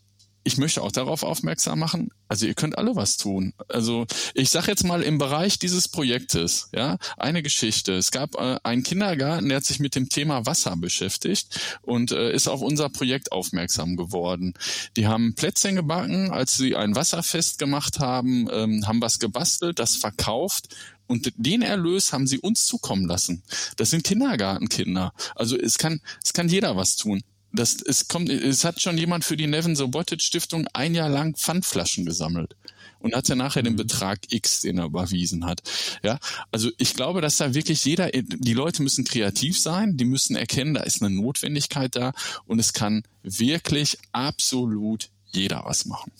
ich möchte auch darauf aufmerksam machen, also ihr könnt alle was tun. Also ich sage jetzt mal im Bereich dieses Projektes, ja, eine Geschichte. Es gab äh, einen Kindergarten, der hat sich mit dem Thema Wasser beschäftigt und äh, ist auf unser Projekt aufmerksam geworden. Die haben Plätzchen gebacken, als sie ein Wasserfest gemacht haben, ähm, haben was gebastelt, das verkauft und den Erlös haben sie uns zukommen lassen. Das sind Kindergartenkinder. Also es kann, es kann jeder was tun das, es kommt, es hat schon jemand für die Nevin Sobotic Stiftung ein Jahr lang Pfandflaschen gesammelt und hat ja nachher den mhm. Betrag X, den er überwiesen hat. Ja, also ich glaube, dass da wirklich jeder, die Leute müssen kreativ sein, die müssen erkennen, da ist eine Notwendigkeit da und es kann wirklich absolut jeder was machen.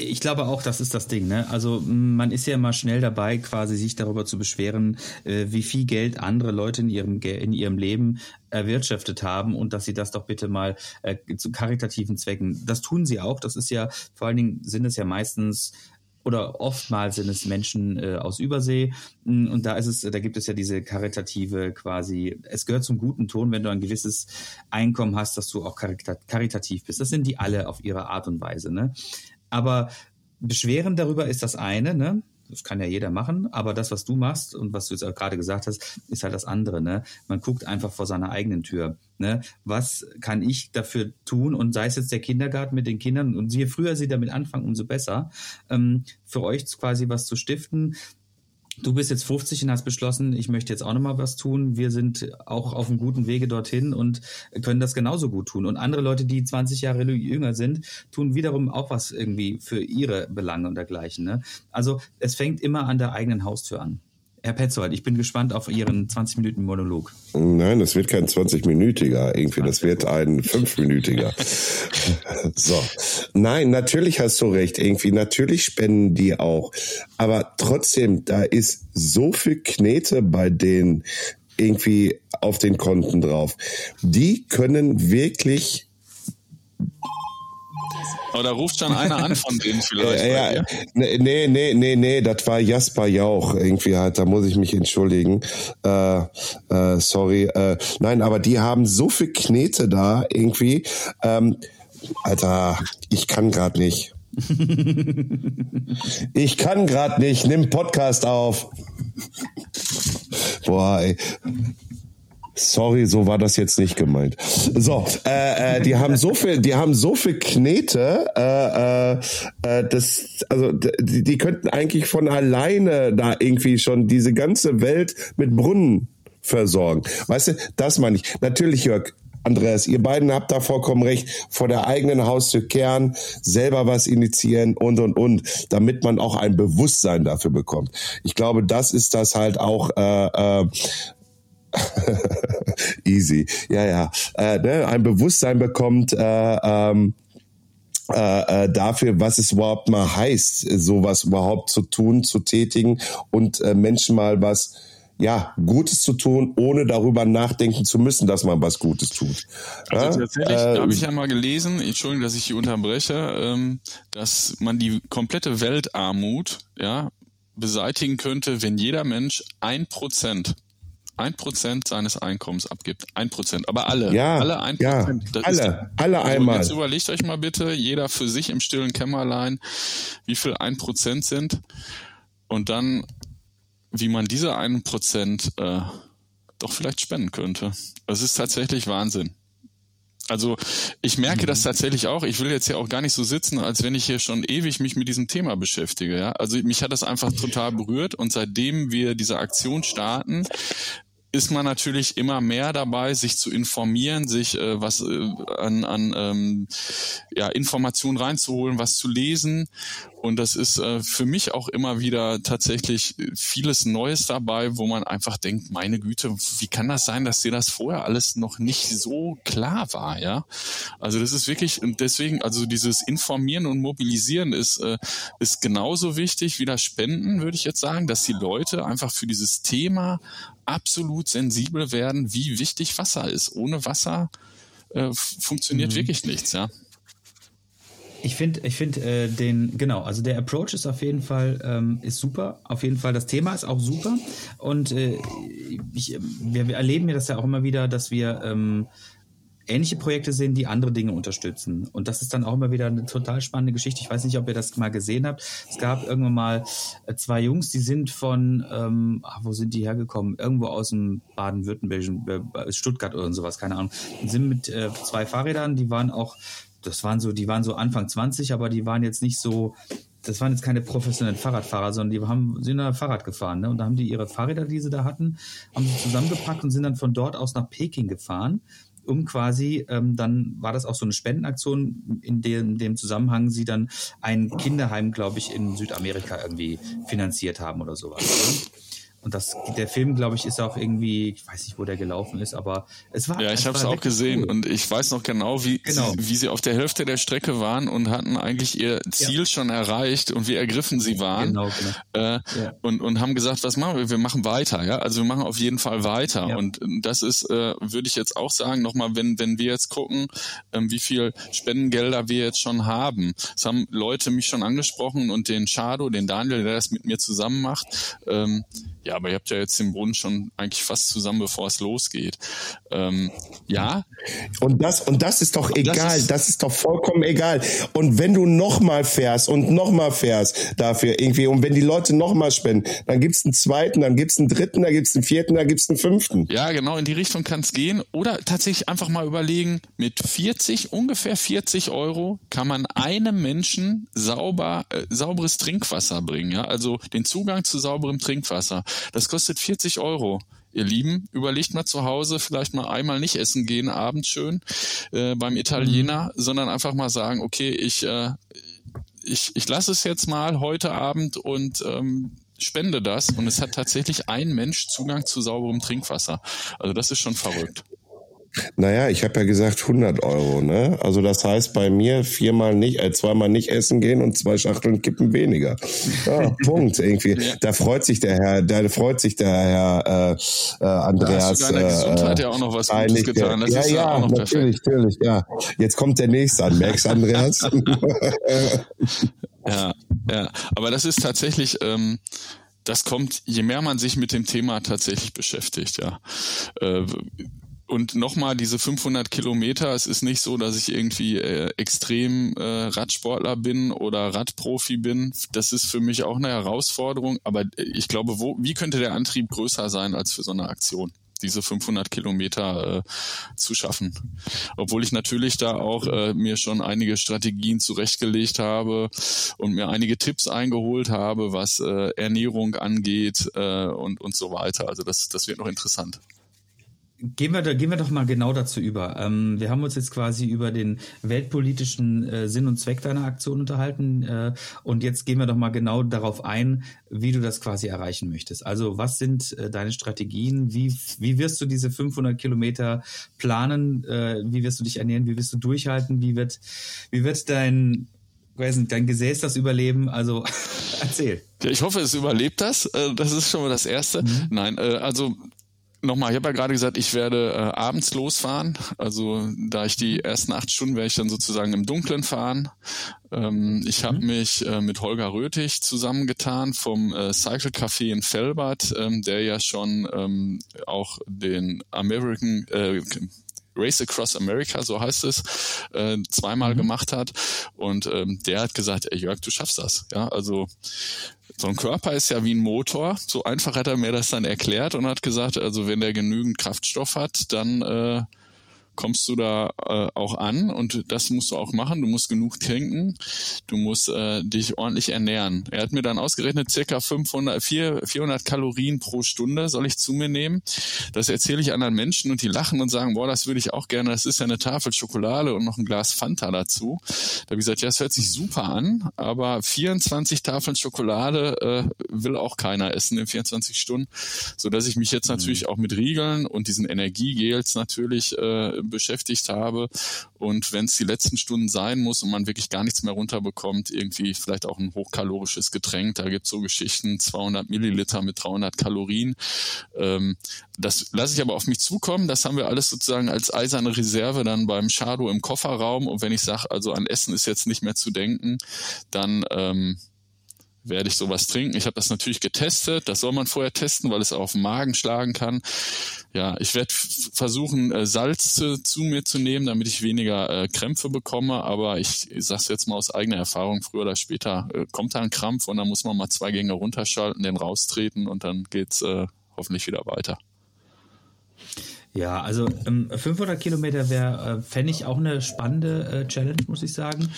Ich glaube auch, das ist das Ding. Ne? Also man ist ja immer schnell dabei, quasi sich darüber zu beschweren, äh, wie viel Geld andere Leute in ihrem in ihrem Leben erwirtschaftet haben und dass sie das doch bitte mal äh, zu karitativen Zwecken. Das tun sie auch. Das ist ja vor allen Dingen sind es ja meistens oder oftmals sind es Menschen äh, aus Übersee und da ist es, da gibt es ja diese karitative quasi. Es gehört zum guten Ton, wenn du ein gewisses Einkommen hast, dass du auch karitativ bist. Das sind die alle auf ihre Art und Weise. Ne? Aber Beschweren darüber ist das eine, ne? Das kann ja jeder machen, aber das, was du machst und was du jetzt gerade gesagt hast, ist halt das andere. Ne? Man guckt einfach vor seiner eigenen Tür. Ne? Was kann ich dafür tun? Und sei es jetzt der Kindergarten mit den Kindern, und je früher sie damit anfangen, umso besser, ähm, für euch quasi was zu stiften, Du bist jetzt 50 und hast beschlossen, ich möchte jetzt auch nochmal was tun. Wir sind auch auf einem guten Wege dorthin und können das genauso gut tun. Und andere Leute, die 20 Jahre jünger sind, tun wiederum auch was irgendwie für ihre Belange und dergleichen. Ne? Also es fängt immer an der eigenen Haustür an. Herr Petzold, ich bin gespannt auf Ihren 20 Minuten Monolog. Nein, das wird kein 20-minütiger irgendwie, das wird ein 5-minütiger. (laughs) so. Nein, natürlich hast du recht, irgendwie, natürlich spenden die auch. Aber trotzdem, da ist so viel Knete bei denen irgendwie auf den Konten drauf. Die können wirklich oder ruft schon einer an von denen vielleicht? Äh, ja, nee, nee, nee, nee, das war Jasper Jauch irgendwie halt, da muss ich mich entschuldigen. Äh, äh, sorry. Äh, nein, aber die haben so viel Knete da irgendwie. Ähm, Alter, ich kann grad nicht. (laughs) ich kann grad nicht. Nimm Podcast auf. Boah, ey. Sorry, so war das jetzt nicht gemeint. So, äh, äh, die haben so viel, die haben so viel Knete, äh, äh, äh das, also die, die könnten eigentlich von alleine da irgendwie schon diese ganze Welt mit Brunnen versorgen. Weißt du, das meine ich. Natürlich, Jörg, Andreas, ihr beiden habt da vollkommen recht, vor der eigenen Haustür kehren, selber was initiieren und und und, damit man auch ein Bewusstsein dafür bekommt. Ich glaube, das ist das halt auch, äh, äh, (laughs) Easy. Ja, ja. Äh, ne, ein Bewusstsein bekommt, äh, ähm, äh, äh, dafür, was es überhaupt mal heißt, sowas überhaupt zu tun, zu tätigen und äh, Menschen mal was ja, Gutes zu tun, ohne darüber nachdenken zu müssen, dass man was Gutes tut. Also tatsächlich äh, habe ich ja mal gelesen, Entschuldigung, dass ich hier unterbreche, ähm, dass man die komplette Weltarmut ja, beseitigen könnte, wenn jeder Mensch ein Prozent ein Prozent seines Einkommens abgibt. Ein Prozent. Aber alle. Ja, alle ein Prozent. Ja, alle, alle also einmal. Jetzt überlegt euch mal bitte, jeder für sich im stillen Kämmerlein, wie viel ein Prozent sind. Und dann, wie man diese einen Prozent äh, doch vielleicht spenden könnte. Das ist tatsächlich Wahnsinn. Also ich merke mhm. das tatsächlich auch. Ich will jetzt hier auch gar nicht so sitzen, als wenn ich hier schon ewig mich mit diesem Thema beschäftige. Ja? Also mich hat das einfach total berührt und seitdem wir diese Aktion starten, ist man natürlich immer mehr dabei, sich zu informieren, sich äh, was äh, an, an ähm, ja, Informationen reinzuholen, was zu lesen. Und das ist äh, für mich auch immer wieder tatsächlich vieles Neues dabei, wo man einfach denkt, meine Güte, wie kann das sein, dass dir das vorher alles noch nicht so klar war, ja? Also das ist wirklich, und deswegen, also dieses Informieren und Mobilisieren ist, äh, ist genauso wichtig wie das Spenden, würde ich jetzt sagen, dass die Leute einfach für dieses Thema absolut sensibel werden, wie wichtig Wasser ist. Ohne Wasser äh, funktioniert mhm. wirklich nichts, ja. Ich finde, ich finde äh, den genau, also der Approach ist auf jeden Fall ähm, ist super. Auf jeden Fall das Thema ist auch super und äh, ich, wir, wir erleben ja das ja auch immer wieder, dass wir ähm, ähnliche Projekte sehen, die andere Dinge unterstützen. Und das ist dann auch immer wieder eine total spannende Geschichte. Ich weiß nicht, ob ihr das mal gesehen habt. Es gab irgendwann mal äh, zwei Jungs, die sind von, ähm, ach, wo sind die hergekommen? Irgendwo aus dem Baden-Württembergischen, äh, Stuttgart oder sowas, keine Ahnung. Die sind mit äh, zwei Fahrrädern, die waren auch, das waren so, die waren so Anfang 20, aber die waren jetzt nicht so, das waren jetzt keine professionellen Fahrradfahrer, sondern die haben, sind da Fahrrad gefahren. Ne? Und da haben die ihre Fahrräder, die sie da hatten, haben sie zusammengepackt und sind dann von dort aus nach Peking gefahren um quasi, ähm, dann war das auch so eine Spendenaktion, in dem, in dem Zusammenhang sie dann ein Kinderheim, glaube ich, in Südamerika irgendwie finanziert haben oder sowas. Und das, der Film, glaube ich, ist auch irgendwie, ich weiß nicht, wo der gelaufen ist, aber es war. Ja, ich habe es auch gesehen cool. und ich weiß noch genau wie, genau. Sie, wie sie auf der Hälfte der Strecke waren und hatten eigentlich ihr Ziel ja. schon erreicht und wie ergriffen sie waren. Genau, genau. Äh, ja. und, und haben gesagt, was machen wir? Wir machen weiter, ja. Also wir machen auf jeden Fall weiter. Ja. Und das ist, äh, würde ich jetzt auch sagen, nochmal, wenn, wenn wir jetzt gucken, ähm, wie viel Spendengelder wir jetzt schon haben. Es haben Leute mich schon angesprochen und den Schado, den Daniel, der das mit mir zusammen macht, ähm, ja, aber ihr habt ja jetzt den Brunnen schon eigentlich fast zusammen, bevor es losgeht. Ähm, ja. Und das, und das ist doch egal. Das ist, das ist, doch vollkommen egal. Und wenn du nochmal fährst und nochmal fährst dafür irgendwie, und wenn die Leute nochmal spenden, dann gibt's einen zweiten, dann gibt's einen dritten, dann gibt's einen vierten, dann gibt's einen fünften. Ja, genau, in die Richtung kann es gehen. Oder tatsächlich einfach mal überlegen, mit 40, ungefähr 40 Euro kann man einem Menschen sauber, äh, sauberes Trinkwasser bringen. Ja? Also den Zugang zu sauberem Trinkwasser. Das kostet 40 Euro. Ihr Lieben, überlegt mal zu Hause, vielleicht mal einmal nicht essen gehen, abends schön äh, beim Italiener, mhm. sondern einfach mal sagen, okay, ich, äh, ich, ich lasse es jetzt mal heute Abend und ähm, spende das. Und es hat tatsächlich ein Mensch Zugang zu sauberem Trinkwasser. Also das ist schon verrückt. Naja, ich habe ja gesagt 100 Euro, ne? Also das heißt bei mir viermal nicht, äh, zweimal nicht essen gehen und zwei Schachteln kippen weniger. Ja, (laughs) Punkt irgendwie. Da freut sich der Herr, da freut sich der Herr äh, äh, Andreas. Da hast du deiner Gesundheit äh, ja auch noch was Gutes getan. Das ja, ist ja, ja auch noch natürlich, perfekt. natürlich, ja. Jetzt kommt der nächste an, merkst Andreas? (laughs) (laughs) ja, ja. Aber das ist tatsächlich. Ähm, das kommt, je mehr man sich mit dem Thema tatsächlich beschäftigt, ja. Äh, und nochmal diese 500 Kilometer, es ist nicht so, dass ich irgendwie äh, extrem äh, Radsportler bin oder Radprofi bin. Das ist für mich auch eine Herausforderung. Aber äh, ich glaube, wo, wie könnte der Antrieb größer sein als für so eine Aktion? diese 500 Kilometer äh, zu schaffen. Obwohl ich natürlich da auch äh, mir schon einige Strategien zurechtgelegt habe und mir einige Tipps eingeholt habe, was äh, Ernährung angeht äh, und, und so weiter. Also das, das wird noch interessant. Gehen wir, da, gehen wir doch mal genau dazu über. Ähm, wir haben uns jetzt quasi über den weltpolitischen äh, Sinn und Zweck deiner Aktion unterhalten äh, und jetzt gehen wir doch mal genau darauf ein, wie du das quasi erreichen möchtest. Also was sind äh, deine Strategien? Wie, wie wirst du diese 500 Kilometer planen? Äh, wie wirst du dich ernähren? Wie wirst du durchhalten? Wie wird, wie wird dein nicht, dein Gesäß das überleben? Also (laughs) erzähl. Ja, ich hoffe, es überlebt das. Äh, das ist schon mal das Erste. Mhm. Nein, äh, also Nochmal, ich habe ja gerade gesagt, ich werde äh, abends losfahren. Also da ich die ersten acht Stunden werde ich dann sozusagen im Dunkeln fahren. Ähm, ich habe mhm. mich äh, mit Holger Röthig zusammengetan vom äh, Cycle Café in Felbert, ähm, der ja schon ähm, auch den American äh, Race Across America, so heißt es, äh, zweimal mhm. gemacht hat. Und ähm, der hat gesagt, ey Jörg, du schaffst das. Ja, also so ein Körper ist ja wie ein Motor. So einfach hat er mir das dann erklärt und hat gesagt, also wenn der genügend Kraftstoff hat, dann äh, kommst du da äh, auch an und das musst du auch machen. Du musst genug trinken, du musst äh, dich ordentlich ernähren. Er hat mir dann ausgerechnet, circa 500, 400 Kalorien pro Stunde soll ich zu mir nehmen. Das erzähle ich anderen Menschen und die lachen und sagen, boah, das würde ich auch gerne, das ist ja eine Tafel Schokolade und noch ein Glas Fanta dazu. Da habe ich gesagt, ja, es hört sich super an, aber 24 Tafeln Schokolade äh, will auch keiner essen in 24 Stunden, so dass ich mich jetzt natürlich mhm. auch mit Riegeln und diesen Energiegels natürlich äh, beschäftigt habe. Und wenn es die letzten Stunden sein muss und man wirklich gar nichts mehr runterbekommt, irgendwie vielleicht auch ein hochkalorisches Getränk, da gibt es so Geschichten, 200 Milliliter mit 300 Kalorien. Ähm, das lasse ich aber auf mich zukommen. Das haben wir alles sozusagen als eiserne Reserve dann beim Shadow im Kofferraum. Und wenn ich sage, also an Essen ist jetzt nicht mehr zu denken, dann ähm, werde ich sowas trinken. Ich habe das natürlich getestet. Das soll man vorher testen, weil es auf den Magen schlagen kann. Ja, ich werde versuchen, äh, Salz zu, zu, mir zu nehmen, damit ich weniger äh, Krämpfe bekomme. Aber ich, ich sage es jetzt mal aus eigener Erfahrung, früher oder später äh, kommt da ein Krampf und dann muss man mal zwei Gänge runterschalten, den raustreten und dann geht's äh, hoffentlich wieder weiter. Ja, also ähm, 500 Kilometer wäre, äh, fände ich auch eine spannende äh, Challenge, muss ich sagen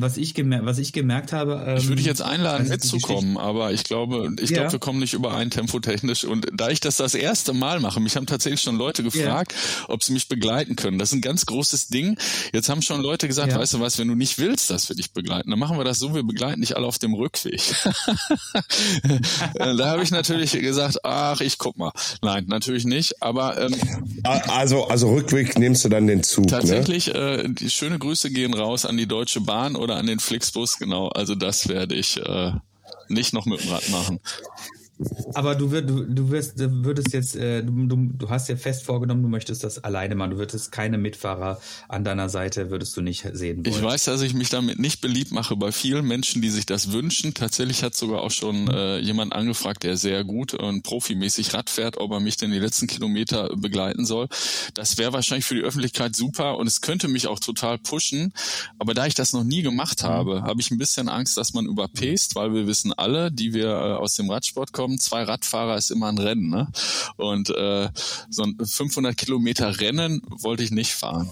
was ich, gemer was ich gemerkt habe. Ähm, ich würde dich jetzt einladen, mitzukommen, aber ich glaube, ich ja. glaube, wir kommen nicht überein tempotechnisch. Und da ich das das erste Mal mache, mich haben tatsächlich schon Leute gefragt, ja. ob sie mich begleiten können. Das ist ein ganz großes Ding. Jetzt haben schon Leute gesagt, ja. weißt du was, wenn du nicht willst, dass wir dich begleiten, dann machen wir das so, wir begleiten dich alle auf dem Rückweg. (laughs) da habe ich natürlich gesagt, ach, ich guck mal. Nein, natürlich nicht. Aber ähm, also, also Rückweg nimmst du dann den Zug. Ne? Tatsächlich, ne? äh, die schöne Grüße gehen raus an die Deutsche Bahn oder an den Flixbus, genau. Also das werde ich äh, nicht noch mit dem Rad machen. Aber du, wirst, du, du wirst, du würdest jetzt, äh, du, du, hast ja fest vorgenommen, du möchtest das alleine machen. Du würdest keine Mitfahrer an deiner Seite, würdest du nicht sehen wollen. Ich weiß, dass ich mich damit nicht beliebt mache bei vielen Menschen, die sich das wünschen. Tatsächlich hat sogar auch schon äh, jemand angefragt, der sehr gut und profimäßig Rad fährt, ob er mich denn die letzten Kilometer begleiten soll. Das wäre wahrscheinlich für die Öffentlichkeit super und es könnte mich auch total pushen. Aber da ich das noch nie gemacht habe, habe ich ein bisschen Angst, dass man überpaced, weil wir wissen alle, die wir äh, aus dem Radsport kommen, kommen, zwei Radfahrer ist immer ein Rennen. Ne? Und äh, so ein 500 Kilometer Rennen wollte ich nicht fahren.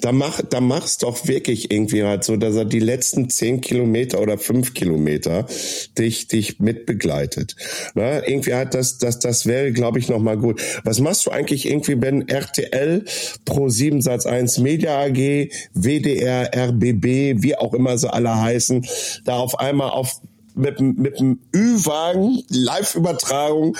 Da mach, da mach's doch wirklich irgendwie halt so, dass er die letzten zehn Kilometer oder fünf Kilometer dich, dich mitbegleitet. Ne? Irgendwie hat das, das, das wäre, glaube ich, noch mal gut. Was machst du eigentlich irgendwie, wenn RTL, Pro 7 Satz 1 Media AG, WDR, RBB, wie auch immer sie alle heißen, da auf einmal auf mit, mit dem Ü-Wagen, Live-Übertragung,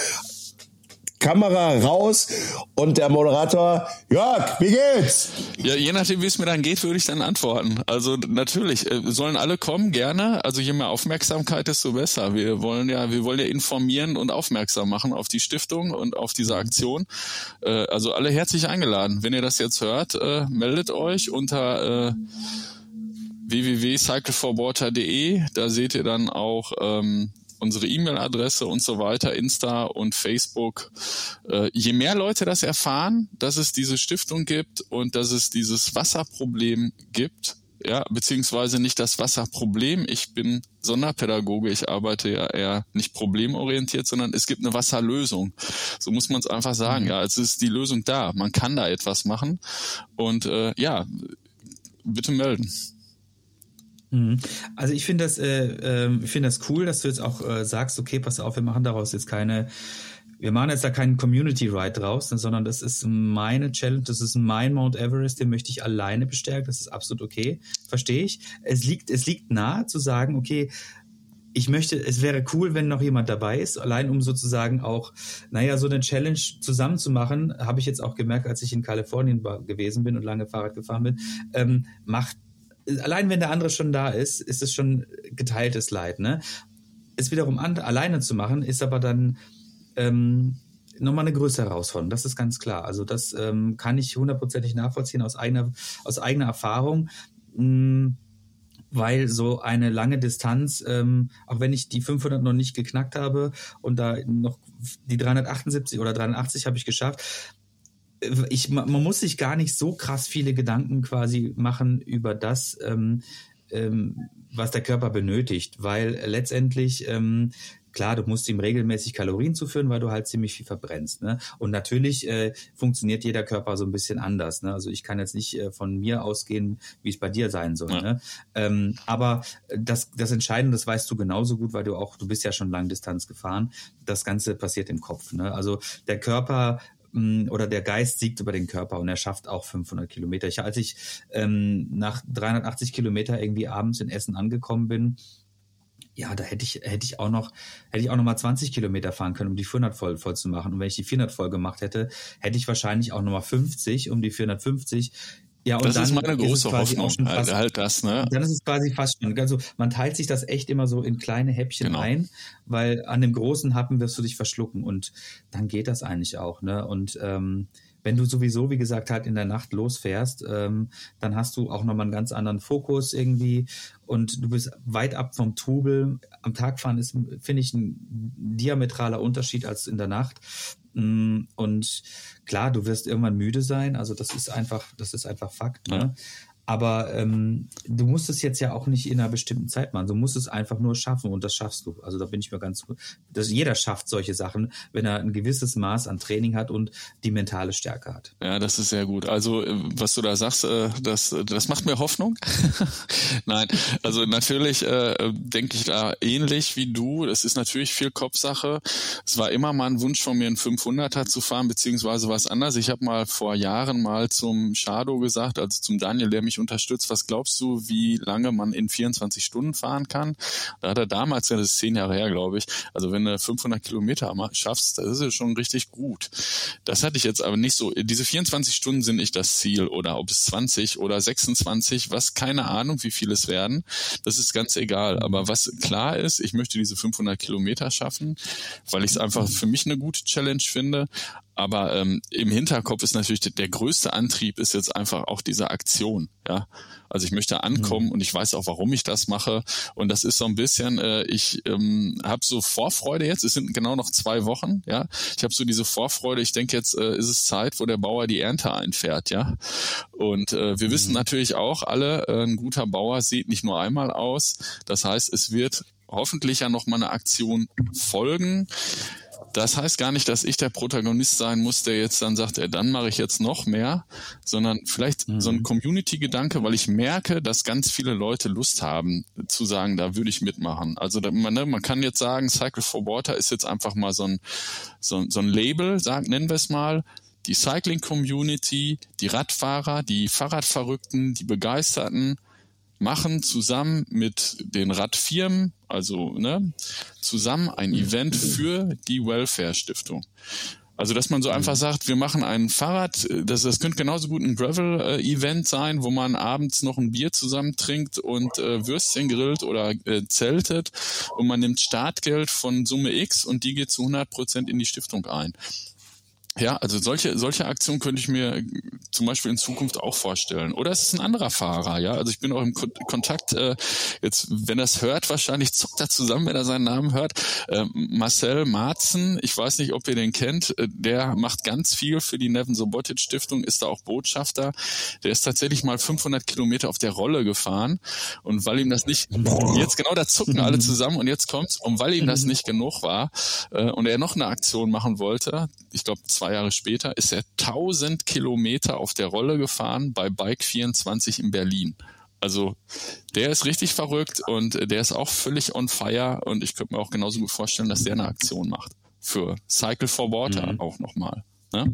Kamera raus und der Moderator, Jörg, wie geht's? Ja, je nachdem, wie es mir dann geht, würde ich dann antworten. Also natürlich, äh, sollen alle kommen, gerne. Also je mehr Aufmerksamkeit, desto besser. Wir wollen ja, wir wollen ja informieren und aufmerksam machen auf die Stiftung und auf diese Aktion. Äh, also alle herzlich eingeladen. Wenn ihr das jetzt hört, äh, meldet euch unter www.cycleforwater.de. Da seht ihr dann auch ähm, unsere E-Mail-Adresse und so weiter, Insta und Facebook. Äh, je mehr Leute das erfahren, dass es diese Stiftung gibt und dass es dieses Wasserproblem gibt, ja, beziehungsweise nicht das Wasserproblem. Ich bin Sonderpädagoge, ich arbeite ja eher nicht problemorientiert, sondern es gibt eine Wasserlösung. So muss man es einfach sagen. Mhm. Ja, es ist die Lösung da. Man kann da etwas machen. Und äh, ja, bitte melden. Mhm. Also ich finde das, äh, äh, das cool, dass du jetzt auch äh, sagst, okay, pass auf, wir machen daraus jetzt keine, wir machen jetzt da keinen Community Ride draus, sondern das ist meine Challenge, das ist mein Mount Everest, den möchte ich alleine bestärken, das ist absolut okay, verstehe ich. Es liegt, es liegt nahe zu sagen, okay, ich möchte, es wäre cool, wenn noch jemand dabei ist, allein um sozusagen auch, naja, so eine Challenge zusammen zu machen, habe ich jetzt auch gemerkt, als ich in Kalifornien war, gewesen bin und lange Fahrrad gefahren bin, ähm, macht allein wenn der andere schon da ist, ist es schon geteiltes Leid. Ne? Es wiederum an, alleine zu machen, ist aber dann ähm, nochmal eine größere Herausforderung. Das ist ganz klar. Also das ähm, kann ich hundertprozentig nachvollziehen aus eigener, aus eigener Erfahrung. Hm, weil so eine lange Distanz, ähm, auch wenn ich die 500 noch nicht geknackt habe und da noch die 378 oder 380 habe ich geschafft, ich, man muss sich gar nicht so krass viele Gedanken quasi machen über das, ähm, ähm, was der Körper benötigt, weil letztendlich ähm, klar, du musst ihm regelmäßig Kalorien zuführen, weil du halt ziemlich viel verbrennst. Ne? Und natürlich äh, funktioniert jeder Körper so ein bisschen anders. Ne? Also ich kann jetzt nicht äh, von mir ausgehen, wie es bei dir sein soll. Ja. Ne? Ähm, aber das, das Entscheidende, das weißt du genauso gut, weil du auch, du bist ja schon Langdistanz gefahren. Das Ganze passiert im Kopf. Ne? Also der Körper oder der Geist siegt über den Körper und er schafft auch 500 Kilometer. Ich, als ich ähm, nach 380 Kilometer irgendwie abends in Essen angekommen bin, ja, da hätte ich, hätte ich auch noch, hätte ich auch noch mal 20 Kilometer fahren können, um die 400 voll, voll zu machen. Und wenn ich die 400 voll gemacht hätte, hätte ich wahrscheinlich auch noch mal 50, um die 450. Ja, und das dann ist meine große ist Hoffnung, fast, halt das, ne? Dann ist es quasi fast schon. Also man teilt sich das echt immer so in kleine Häppchen genau. ein, weil an dem großen Happen wirst du dich verschlucken und dann geht das eigentlich auch, ne? Und ähm, wenn du sowieso, wie gesagt, halt in der Nacht losfährst, ähm, dann hast du auch nochmal einen ganz anderen Fokus irgendwie und du bist weit ab vom Trubel. Am Tag fahren ist, finde ich, ein diametraler Unterschied als in der Nacht. Mm, und klar, du wirst irgendwann müde sein. Also das ist einfach, das ist einfach Fakt. Ne? Aber ähm, du musst es jetzt ja auch nicht in einer bestimmten Zeit machen. Du musst es einfach nur schaffen und das schaffst du. Also da bin ich mir ganz dass jeder schafft solche Sachen, wenn er ein gewisses Maß an Training hat und die mentale Stärke hat. Ja, das ist sehr gut. Also äh, was du da sagst, äh, das, das macht mir Hoffnung. (laughs) Nein, also natürlich äh, denke ich da ähnlich wie du. Das ist natürlich viel Kopfsache. Es war immer mal ein Wunsch von mir, einen 500er zu fahren, beziehungsweise was anders. Ich habe mal vor Jahren mal zum Shadow gesagt, also zum Daniel, der mich unterstützt. Was glaubst du, wie lange man in 24 Stunden fahren kann? Da hat er damals, das ist zehn Jahre her, glaube ich, also wenn du 500 Kilometer schaffst, das ist ja schon richtig gut. Das hatte ich jetzt aber nicht so. Diese 24 Stunden sind nicht das Ziel oder ob es 20 oder 26, was keine Ahnung, wie viel es werden. Das ist ganz egal. Aber was klar ist, ich möchte diese 500 Kilometer schaffen, weil ich es einfach für mich eine gute Challenge finde. Aber ähm, im Hinterkopf ist natürlich der, der, größte Antrieb ist jetzt einfach auch diese Aktion. Ja, also ich möchte ankommen mhm. und ich weiß auch, warum ich das mache. Und das ist so ein bisschen, äh, ich ähm, habe so Vorfreude jetzt. Es sind genau noch zwei Wochen. Ja, ich habe so diese Vorfreude. Ich denke jetzt äh, ist es Zeit, wo der Bauer die Ernte einfährt. Ja, und äh, wir mhm. wissen natürlich auch alle, äh, ein guter Bauer sieht nicht nur einmal aus. Das heißt, es wird hoffentlich ja noch mal eine Aktion folgen. Das heißt gar nicht, dass ich der Protagonist sein muss, der jetzt dann sagt, ey, dann mache ich jetzt noch mehr, sondern vielleicht mhm. so ein Community-Gedanke, weil ich merke, dass ganz viele Leute Lust haben zu sagen, da würde ich mitmachen. Also da, man, ne, man kann jetzt sagen, Cycle for Water ist jetzt einfach mal so ein, so, so ein Label, sagen, nennen wir es mal, die Cycling Community, die Radfahrer, die Fahrradverrückten, die Begeisterten, machen zusammen mit den Radfirmen, also ne, zusammen ein Event für die Welfare Stiftung. Also, dass man so einfach sagt, wir machen ein Fahrrad, das, das könnte genauso gut ein Gravel-Event sein, wo man abends noch ein Bier zusammen trinkt und äh, Würstchen grillt oder äh, zeltet und man nimmt Startgeld von Summe X und die geht zu 100 Prozent in die Stiftung ein. Ja, also solche, solche Aktionen könnte ich mir zum Beispiel in Zukunft auch vorstellen. Oder es ist ein anderer Fahrer, ja. Also ich bin auch im Ko Kontakt, äh, jetzt, wenn er es hört, wahrscheinlich zuckt er zusammen, wenn er seinen Namen hört. Äh, Marcel Marzen, ich weiß nicht, ob ihr den kennt, äh, der macht ganz viel für die Nevin Sobotic Stiftung, ist da auch Botschafter. Der ist tatsächlich mal 500 Kilometer auf der Rolle gefahren und weil ihm das nicht, jetzt genau da zucken alle (laughs) zusammen und jetzt kommt's, und weil ihm das nicht genug war äh, und er noch eine Aktion machen wollte, ich glaube zwei Jahre später, ist er 1000 Kilometer auf der Rolle gefahren bei Bike 24 in Berlin. Also der ist richtig verrückt und der ist auch völlig on fire und ich könnte mir auch genauso gut vorstellen, dass der eine Aktion macht. Für Cycle for Water mhm. auch nochmal. Ne?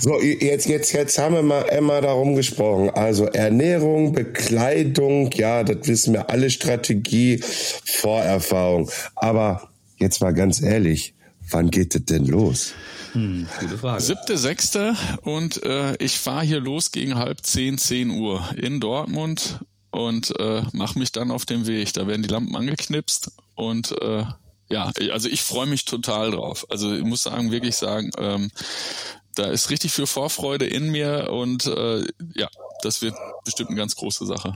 So, jetzt, jetzt, jetzt haben wir mal immer darum gesprochen. Also Ernährung, Bekleidung, ja, das wissen wir alle, Strategie, Vorerfahrung. Aber jetzt mal ganz ehrlich, wann geht es denn los? Hm, gute Frage. Siebte, sechste und äh, ich fahre hier los gegen halb zehn, zehn Uhr in Dortmund und äh, mache mich dann auf den Weg. Da werden die Lampen angeknipst und äh, ja, also ich freue mich total drauf. Also ich muss sagen, wirklich sagen, ähm, da ist richtig viel Vorfreude in mir und äh, ja, das wird bestimmt eine ganz große Sache.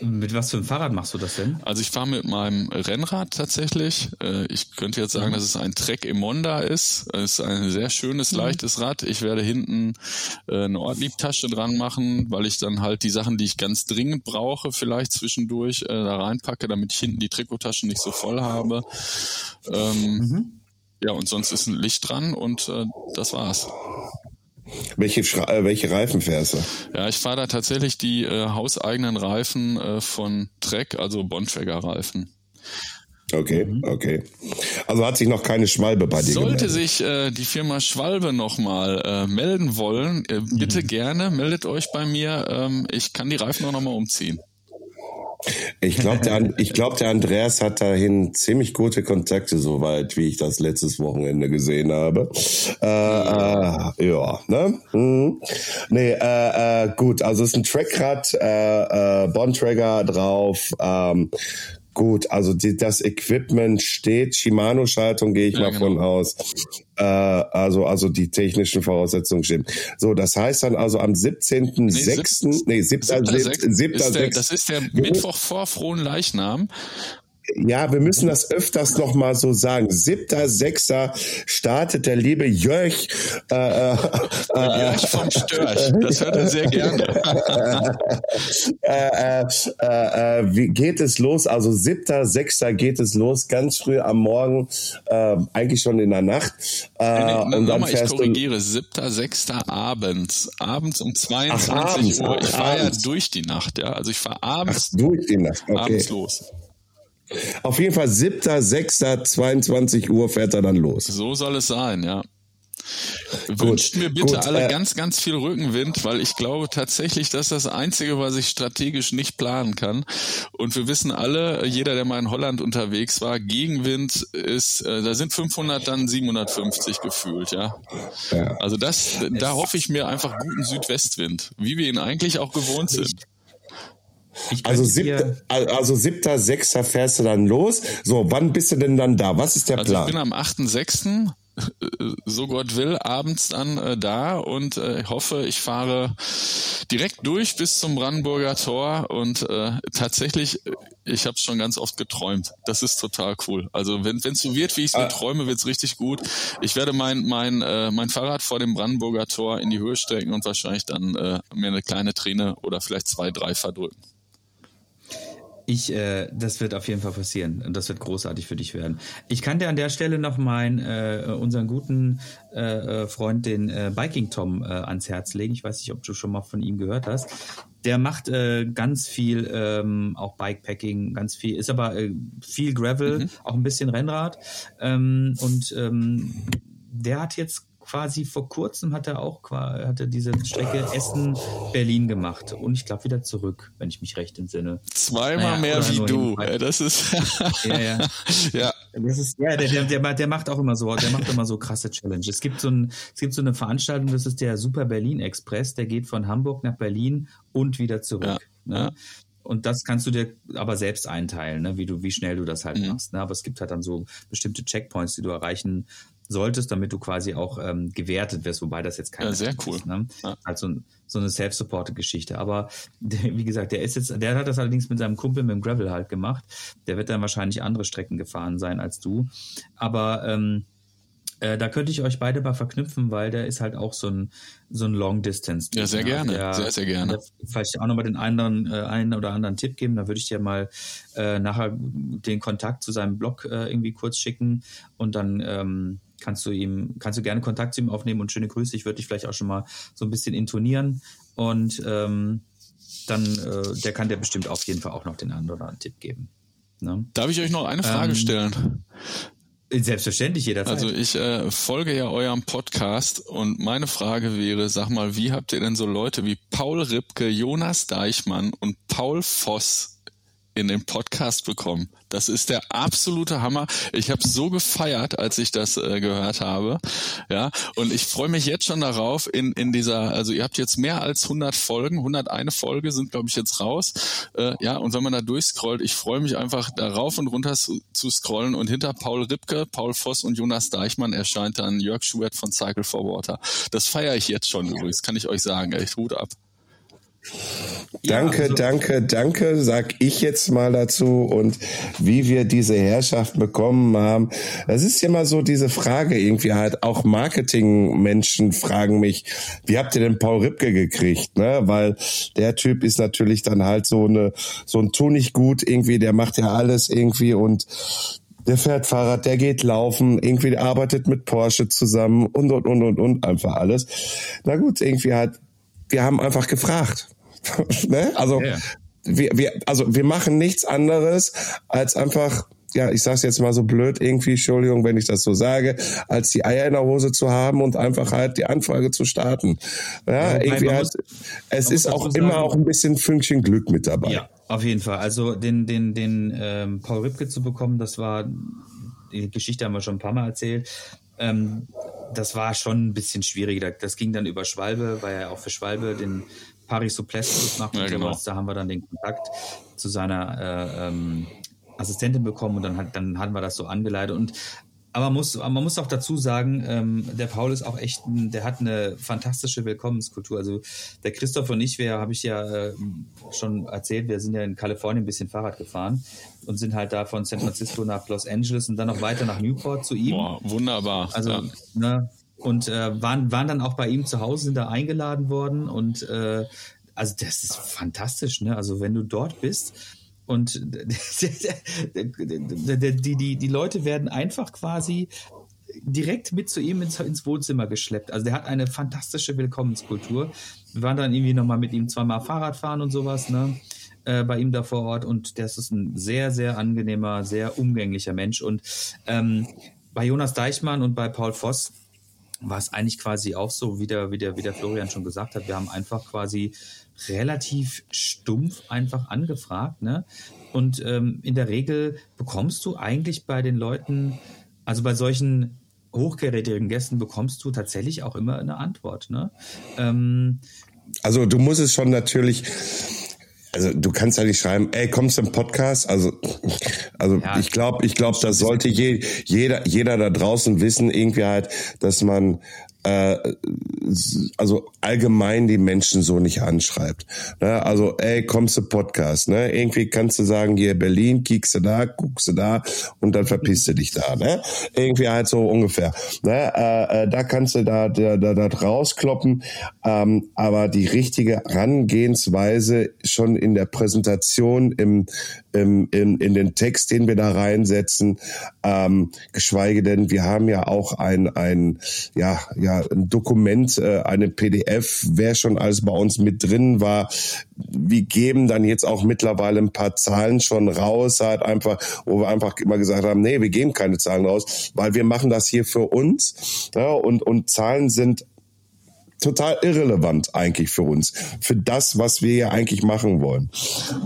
Mit was für einem Fahrrad machst du das denn? Also ich fahre mit meinem Rennrad tatsächlich. Äh, ich könnte jetzt sagen, mhm. dass es ein Trek Emonda ist. Es ist ein sehr schönes, mhm. leichtes Rad. Ich werde hinten äh, eine Ortliebtasche dran machen, weil ich dann halt die Sachen, die ich ganz dringend brauche, vielleicht zwischendurch äh, da reinpacke, damit ich hinten die Trikottaschen nicht so voll habe. Ähm, mhm. Ja, und sonst ist ein Licht dran und das war's. Welche, äh, welche Reifen fährst du? Ja, ich fahre da tatsächlich die äh, hauseigenen Reifen äh, von Trek, also Bontrager-Reifen. Okay, mhm. okay. Also hat sich noch keine Schwalbe bei dir Sollte gemeldet. sich äh, die Firma Schwalbe nochmal äh, melden wollen, äh, bitte mhm. gerne, meldet euch bei mir. Ähm, ich kann die Reifen auch nochmal umziehen. Ich glaube, der, glaub, der Andreas hat dahin ziemlich gute Kontakte, soweit wie ich das letztes Wochenende gesehen habe. Äh, äh, ja, ne? Mhm. Nee, äh, äh, gut, also es ist ein Trackrad, äh, äh, Bontrager drauf, ähm, Gut, also die, das Equipment steht, Shimano-Schaltung gehe ich ja, mal genau. von aus. Äh, also, also die technischen Voraussetzungen stimmen. So, das heißt dann also am 17.06., nee, 7. Nee, 7. 7. 7. 7. Das ist der Mittwoch vor Frohen Leichnam. Ja, wir müssen das öfters noch mal so sagen. Siebter, sechster startet der liebe Jörg. Äh, äh, äh, Jörg vom Störch. (laughs) Das hört er sehr gerne. äh, äh, äh, wie geht es los? Also siebter, sechster geht es los, ganz früh am Morgen, eigentlich schon in der Nacht. Äh, nee, nee, und dann mal, ich korrigiere, siebter, sechster abends. Abends um 22 Ach, abends, Uhr. Ich fahre ja durch die Nacht, ja. Also ich fahre abends, Ach, durch die Nacht. Okay. abends los. Auf jeden Fall 7.6.22 Uhr fährt er dann los. So soll es sein, ja. Wünscht mir bitte gut, alle äh, ganz, ganz viel Rückenwind, weil ich glaube tatsächlich, dass das Einzige, was ich strategisch nicht planen kann. Und wir wissen alle, jeder, der mal in Holland unterwegs war, Gegenwind ist, äh, da sind 500 dann 750 gefühlt, ja. ja. Also das, da hoffe ich mir einfach guten Südwestwind, wie wir ihn eigentlich auch gewohnt sind. Also siebter, also siebter, sechster fährst du dann los. So, wann bist du denn dann da? Was ist der also Plan? Ich bin am 8.6., äh, so Gott will, abends dann äh, da und äh, hoffe, ich fahre direkt durch bis zum Brandenburger Tor und äh, tatsächlich, äh, ich habe es schon ganz oft geträumt. Das ist total cool. Also wenn es so wird, wie ich es mir ah. träume, wird es richtig gut. Ich werde mein, mein, äh, mein Fahrrad vor dem Brandenburger Tor in die Höhe strecken und wahrscheinlich dann äh, mir eine kleine Träne oder vielleicht zwei, drei verdrücken. Ich, äh, das wird auf jeden Fall passieren und das wird großartig für dich werden. Ich kann dir an der Stelle noch meinen, äh, unseren guten äh, äh, Freund, den äh, Biking Tom, äh, ans Herz legen. Ich weiß nicht, ob du schon mal von ihm gehört hast. Der macht äh, ganz viel, ähm, auch Bikepacking, ganz viel, ist aber äh, viel Gravel, mhm. auch ein bisschen Rennrad. Ähm, und ähm, der hat jetzt quasi vor kurzem hat er auch hatte diese Strecke Essen-Berlin gemacht und ich glaube wieder zurück, wenn ich mich recht entsinne. Zweimal naja, mehr wie du. (laughs) (laughs) Ja, das ist ja, ja. ja. Das ist, ja, der, der, der macht auch immer so, der macht immer so krasse Challenges. Es gibt so ein, es gibt so eine Veranstaltung, das ist der Super Berlin Express, der geht von Hamburg nach Berlin und wieder zurück. Ja, ne? ja. Und das kannst du dir aber selbst einteilen, ne? wie du, wie schnell du das halt mhm. machst. Ne? Aber es gibt halt dann so bestimmte Checkpoints, die du erreichen solltest, damit du quasi auch ähm, gewertet wirst, wobei das jetzt keine ja, sehr cool. Ist, ne? ja. Also so eine self-supported Geschichte. Aber der, (laughs) wie gesagt, der ist jetzt, der hat das allerdings mit seinem Kumpel mit dem Gravel halt gemacht. Der wird dann wahrscheinlich andere Strecken gefahren sein als du. Aber ähm, äh, da könnte ich euch beide mal verknüpfen, weil der ist halt auch so ein, so ein Long Distance. Ja, sehr gerne. Der, sehr, sehr gerne. Vielleicht auch nochmal den anderen, äh, einen oder anderen Tipp geben. Da würde ich dir mal äh, nachher den Kontakt zu seinem Blog äh, irgendwie kurz schicken und dann ähm, kannst du ihm, kannst du gerne Kontakt zu ihm aufnehmen und schöne Grüße. Ich würde dich vielleicht auch schon mal so ein bisschen intonieren und ähm, dann, äh, der kann dir bestimmt auf jeden Fall auch noch den anderen oder anderen Tipp geben. Ne? Darf ich euch noch eine Frage ähm, stellen? Selbstverständlich jederzeit. Also ich äh, folge ja eurem Podcast und meine Frage wäre, sag mal, wie habt ihr denn so Leute wie Paul Ripke, Jonas Deichmann und Paul Voss in den Podcast bekommen. Das ist der absolute Hammer. Ich habe so gefeiert, als ich das äh, gehört habe. Ja, und ich freue mich jetzt schon darauf in in dieser also ihr habt jetzt mehr als 100 Folgen, 101 Folge sind glaube ich jetzt raus. Äh, ja, und wenn man da durchscrollt, ich freue mich einfach darauf und runter zu, zu scrollen und hinter Paul Ripke, Paul Voss und Jonas Deichmann erscheint dann Jörg Schubert von Cycle for Water. Das feiere ich jetzt schon übrigens, kann ich euch sagen. Echt Hut ab. Danke, ja, also danke, danke, sag ich jetzt mal dazu. Und wie wir diese Herrschaft bekommen haben, das ist immer so diese Frage irgendwie halt. Auch Marketingmenschen fragen mich, wie habt ihr denn Paul Ripke gekriegt? Ne? Weil der Typ ist natürlich dann halt so eine, so ein Tu nicht gut irgendwie, der macht ja alles irgendwie und der fährt Fahrrad, der geht laufen, irgendwie arbeitet mit Porsche zusammen und und und und und einfach alles. Na gut, irgendwie halt wir haben einfach gefragt. (laughs) ne? Also yeah. wir, wir, also wir machen nichts anderes als einfach ja, ich sag's jetzt mal so blöd irgendwie, Entschuldigung, wenn ich das so sage, als die Eier in der Hose zu haben und einfach halt die Anfrage zu starten. Ja, ja irgendwie halt, es ist auch immer auch ein bisschen Fünkchen Glück mit dabei. Ja, auf jeden Fall. Also den, den, den ähm, Paul Ripke zu bekommen, das war, die Geschichte haben wir schon ein paar Mal erzählt. Ähm, das war schon ein bisschen schwierig. Das ging dann über Schwalbe, weil er auch für Schwalbe den Paris Souplesse macht ja, genau. Da haben wir dann den Kontakt zu seiner äh, ähm, Assistentin bekommen und dann, hat, dann hatten wir das so angeleitet. Und aber man muss, man muss auch dazu sagen, ähm, der Paul ist auch echt, ein, der hat eine fantastische Willkommenskultur. Also der Christoph und ich, wir habe ich ja äh, schon erzählt, wir sind ja in Kalifornien ein bisschen Fahrrad gefahren und sind halt da von San Francisco nach Los Angeles und dann noch weiter nach Newport zu ihm. Boah, wunderbar. Also, ja. ne, und äh, waren, waren dann auch bei ihm zu Hause, sind da eingeladen worden und äh, also das ist fantastisch, ne? Also wenn du dort bist, und (laughs) die, die, die Leute werden einfach quasi direkt mit zu ihm ins, ins, Wohnzimmer geschleppt. Also der hat eine fantastische Willkommenskultur. Wir waren dann irgendwie nochmal mit ihm zweimal Fahrrad fahren und sowas, ne? Äh, bei ihm da vor Ort und der ist ein sehr, sehr angenehmer, sehr umgänglicher Mensch. Und ähm, bei Jonas Deichmann und bei Paul Voss war es eigentlich quasi auch so, wie der, wie der, wie der Florian schon gesagt hat. Wir haben einfach quasi relativ stumpf einfach angefragt. Ne? Und ähm, in der Regel bekommst du eigentlich bei den Leuten, also bei solchen hochgerätigen Gästen, bekommst du tatsächlich auch immer eine Antwort. Ne? Ähm, also du musst es schon natürlich also du kannst ja nicht schreiben, ey, kommst du im Podcast? Also, also ja, ich glaube, ich glaube, das sollte je, jeder, jeder da draußen wissen, irgendwie halt, dass man also allgemein die Menschen so nicht anschreibt. Ne? Also, ey, kommst du Podcast, ne? Irgendwie kannst du sagen, hier Berlin, kiekst du da, guckst du da und dann verpisst du dich da, ne? Irgendwie halt so ungefähr. Ne? Äh, äh, da kannst du da, da, da, da rauskloppen, ähm, aber die richtige Herangehensweise schon in der Präsentation, im, im, in, in den Text, den wir da reinsetzen, ähm, geschweige denn, wir haben ja auch ein, ein ja, ja, ein Dokument, äh, eine PDF, wer schon alles bei uns mit drin war. Wir geben dann jetzt auch mittlerweile ein paar Zahlen schon raus, halt einfach, wo wir einfach immer gesagt haben, nee, wir geben keine Zahlen raus, weil wir machen das hier für uns. Ja, und, und Zahlen sind total irrelevant eigentlich für uns, für das, was wir ja eigentlich machen wollen.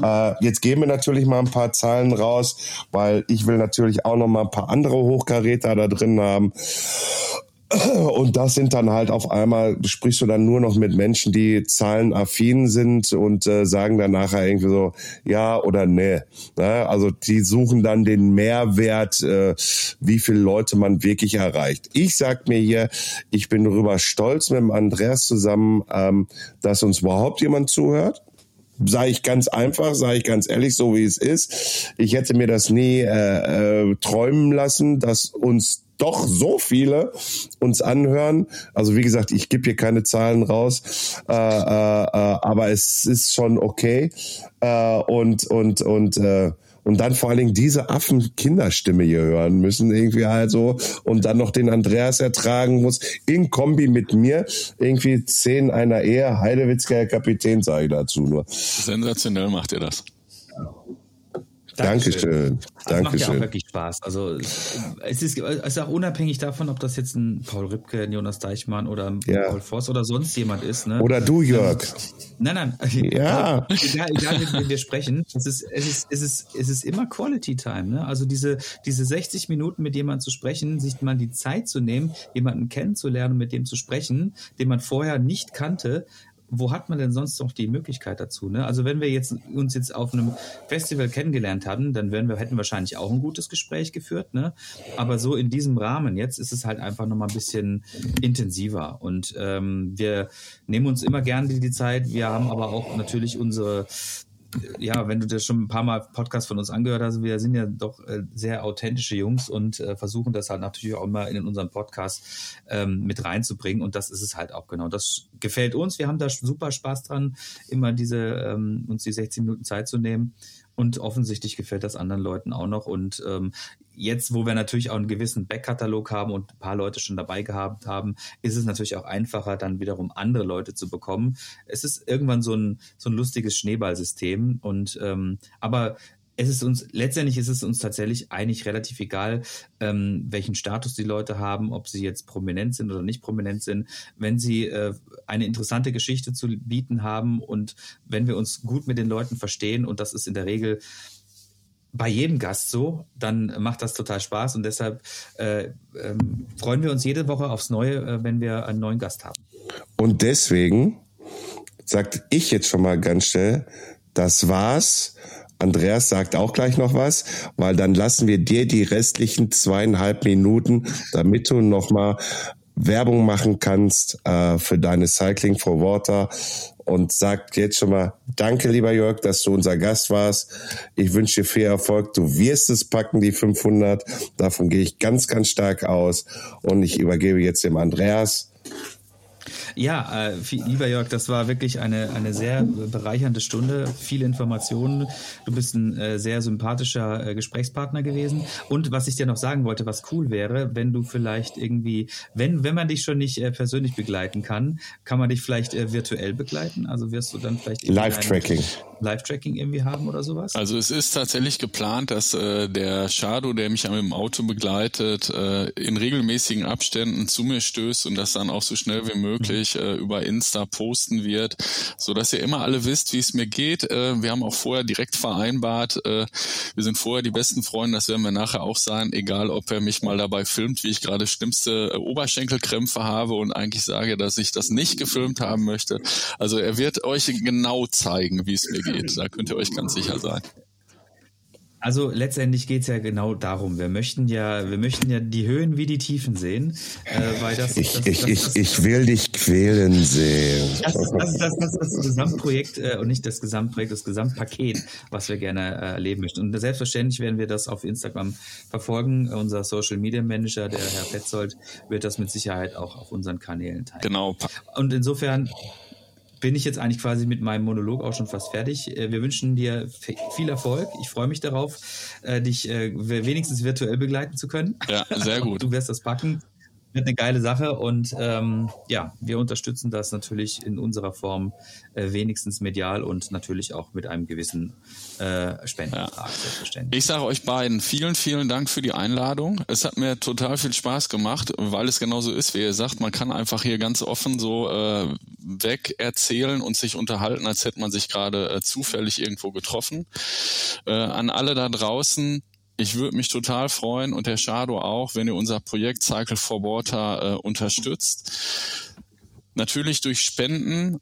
Äh, jetzt geben wir natürlich mal ein paar Zahlen raus, weil ich will natürlich auch noch mal ein paar andere Hochkaräter da drin haben. Und das sind dann halt auf einmal, sprichst du dann nur noch mit Menschen, die zahlenaffin sind und äh, sagen dann nachher irgendwie so, ja oder nee. Ne? Also die suchen dann den Mehrwert, äh, wie viele Leute man wirklich erreicht. Ich sag mir hier, ich bin darüber stolz mit dem Andreas zusammen, ähm, dass uns überhaupt jemand zuhört sage ich ganz einfach, sage ich ganz ehrlich, so wie es ist. Ich hätte mir das nie äh, äh, träumen lassen, dass uns doch so viele uns anhören. Also wie gesagt, ich gebe hier keine Zahlen raus, äh, äh, äh, aber es ist schon okay. Äh, und und und äh, und dann vor allen Dingen diese Affen-Kinderstimme hier hören müssen, irgendwie halt so, und dann noch den Andreas ertragen muss, in Kombi mit mir, irgendwie zehn einer Ehe, Heidewitzker Kapitän, sage ich dazu nur. Sensationell macht ihr das. Dankeschön. Das Dankeschön. macht ja auch wirklich Spaß. Also es ist, es ist auch unabhängig davon, ob das jetzt ein Paul Ripke, ein Jonas Deichmann oder ein ja. Paul Voss oder sonst jemand ist. Ne? Oder du, Jörg. Nein, nein. (laughs) Ja. Egal, egal mit wem wir sprechen, es ist, es ist, es ist, es ist immer Quality Time. Ne? Also diese, diese 60 Minuten mit jemandem zu sprechen, sich mal die Zeit zu nehmen, jemanden kennenzulernen, mit dem zu sprechen, den man vorher nicht kannte, wo hat man denn sonst noch die Möglichkeit dazu? Ne? Also wenn wir jetzt uns jetzt auf einem Festival kennengelernt haben, dann wären wir, hätten wir wahrscheinlich auch ein gutes Gespräch geführt. Ne? Aber so in diesem Rahmen jetzt ist es halt einfach nochmal ein bisschen intensiver. Und ähm, wir nehmen uns immer gerne die, die Zeit. Wir haben aber auch natürlich unsere ja, wenn du das schon ein paar Mal Podcast von uns angehört hast, wir sind ja doch äh, sehr authentische Jungs und äh, versuchen das halt natürlich auch immer in unseren Podcast ähm, mit reinzubringen. Und das ist es halt auch genau. Das gefällt uns. Wir haben da super Spaß dran, immer diese, ähm, uns die 16 Minuten Zeit zu nehmen. Und offensichtlich gefällt das anderen Leuten auch noch. Und ähm, jetzt, wo wir natürlich auch einen gewissen Backkatalog haben und ein paar Leute schon dabei gehabt haben, ist es natürlich auch einfacher, dann wiederum andere Leute zu bekommen. Es ist irgendwann so ein, so ein lustiges Schneeballsystem. Und ähm, aber es ist uns, letztendlich ist es uns tatsächlich eigentlich relativ egal, ähm, welchen Status die Leute haben, ob sie jetzt prominent sind oder nicht prominent sind. Wenn sie äh, eine interessante Geschichte zu bieten haben und wenn wir uns gut mit den Leuten verstehen, und das ist in der Regel bei jedem Gast so, dann macht das total Spaß und deshalb äh, ähm, freuen wir uns jede Woche aufs Neue, äh, wenn wir einen neuen Gast haben. Und deswegen sagt ich jetzt schon mal ganz schnell, das war's Andreas sagt auch gleich noch was, weil dann lassen wir dir die restlichen zweieinhalb Minuten, damit du nochmal Werbung machen kannst äh, für deine Cycling for Water und sag jetzt schon mal Danke, lieber Jörg, dass du unser Gast warst. Ich wünsche dir viel Erfolg. Du wirst es packen, die 500. Davon gehe ich ganz, ganz stark aus. Und ich übergebe jetzt dem Andreas. Ja, äh, viel, lieber Jörg, das war wirklich eine, eine sehr bereichernde Stunde, viele Informationen. Du bist ein äh, sehr sympathischer äh, Gesprächspartner gewesen. Und was ich dir noch sagen wollte, was cool wäre, wenn du vielleicht irgendwie, wenn, wenn man dich schon nicht äh, persönlich begleiten kann, kann man dich vielleicht äh, virtuell begleiten? Also wirst du dann vielleicht Live-Tracking. Live-Tracking irgendwie haben oder sowas? Also es ist tatsächlich geplant, dass äh, der Shadow, der mich mit dem Auto begleitet, äh, in regelmäßigen Abständen zu mir stößt und das dann auch so schnell wie möglich regelmäßig äh, über Insta posten wird, so dass ihr immer alle wisst, wie es mir geht. Äh, wir haben auch vorher direkt vereinbart, äh, wir sind vorher die besten Freunde, das werden wir nachher auch sein, egal ob er mich mal dabei filmt, wie ich gerade schlimmste äh, Oberschenkelkrämpfe habe und eigentlich sage, dass ich das nicht gefilmt haben möchte. Also er wird euch genau zeigen, wie es mir geht. Da könnt ihr euch ganz sicher sein. Also letztendlich geht es ja genau darum. Wir möchten ja, wir möchten ja die Höhen wie die Tiefen sehen, äh, weil das, ich, das, ich, das, ich, ich will dich quälen sehen. Das, das, das, das, das, das Gesamtprojekt äh, und nicht das Gesamtprojekt, das Gesamtpaket, was wir gerne äh, erleben möchten. Und selbstverständlich werden wir das auf Instagram verfolgen. Unser Social Media Manager, der Herr Petzold, wird das mit Sicherheit auch auf unseren Kanälen teilen. Genau. Und insofern bin ich jetzt eigentlich quasi mit meinem Monolog auch schon fast fertig. Äh, wir wünschen dir viel Erfolg. Ich freue mich darauf, äh, dich äh, wenigstens virtuell begleiten zu können. Ja, sehr (laughs) gut. Du wirst das packen wird eine geile Sache und ähm, ja, wir unterstützen das natürlich in unserer Form äh, wenigstens medial und natürlich auch mit einem gewissen äh, Spendenbetrag, ja. Ich sage euch beiden vielen, vielen Dank für die Einladung. Es hat mir total viel Spaß gemacht, weil es genauso ist, wie ihr sagt, man kann einfach hier ganz offen so äh, weg erzählen und sich unterhalten, als hätte man sich gerade äh, zufällig irgendwo getroffen. Äh, an alle da draußen, ich würde mich total freuen und der Shadow auch, wenn ihr unser Projekt Cycle for Water äh, unterstützt. Natürlich durch Spenden,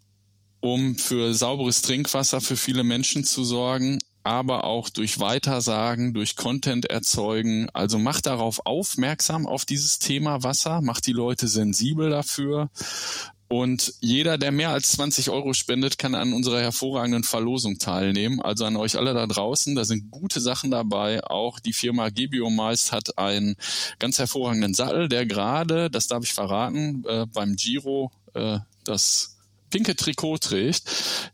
um für sauberes Trinkwasser für viele Menschen zu sorgen, aber auch durch Weitersagen, durch Content erzeugen. Also macht darauf aufmerksam auf dieses Thema Wasser, macht die Leute sensibel dafür und jeder, der mehr als 20 Euro spendet, kann an unserer hervorragenden Verlosung teilnehmen. Also an euch alle da draußen, da sind gute Sachen dabei. Auch die Firma Gebiomeist hat einen ganz hervorragenden Sattel, der gerade, das darf ich verraten, äh, beim Giro äh, das pinke Trikot trägt.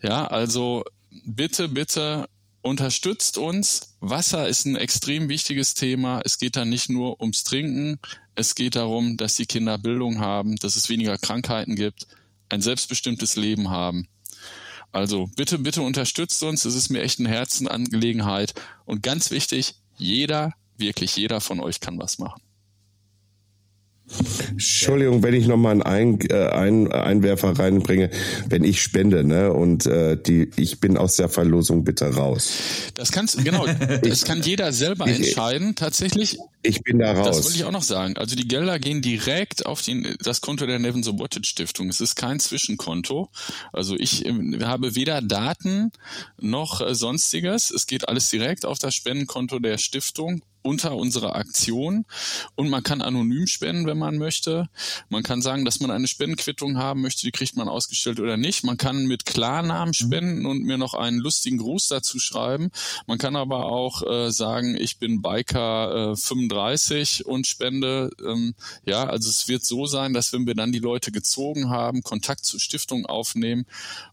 Ja, also bitte, bitte unterstützt uns. Wasser ist ein extrem wichtiges Thema. Es geht da nicht nur ums Trinken. Es geht darum, dass die Kinder Bildung haben, dass es weniger Krankheiten gibt, ein selbstbestimmtes Leben haben. Also bitte, bitte unterstützt uns. Es ist mir echt eine Herzenangelegenheit. Und ganz wichtig, jeder, wirklich jeder von euch kann was machen. Entschuldigung, wenn ich nochmal einen Ein, äh, ein, Einwerfer reinbringe, wenn ich spende, ne, und äh, die, ich bin aus der Verlosung bitte raus. Das kannst genau, (laughs) das kann jeder selber ich, entscheiden, tatsächlich. Ich bin da raus. Das wollte ich auch noch sagen. Also die Gelder gehen direkt auf den, das Konto der Nevin Sobotic Stiftung. Es ist kein Zwischenkonto. Also ich äh, habe weder Daten noch äh, sonstiges. Es geht alles direkt auf das Spendenkonto der Stiftung unter unserer Aktion und man kann anonym spenden, wenn man möchte. Man kann sagen, dass man eine Spendenquittung haben möchte, die kriegt man ausgestellt oder nicht. Man kann mit Klarnamen mhm. spenden und mir noch einen lustigen Gruß dazu schreiben. Man kann aber auch äh, sagen, ich bin Biker äh, 35 und spende. Ähm, ja, also es wird so sein, dass wenn wir dann die Leute gezogen haben, Kontakt zur Stiftung aufnehmen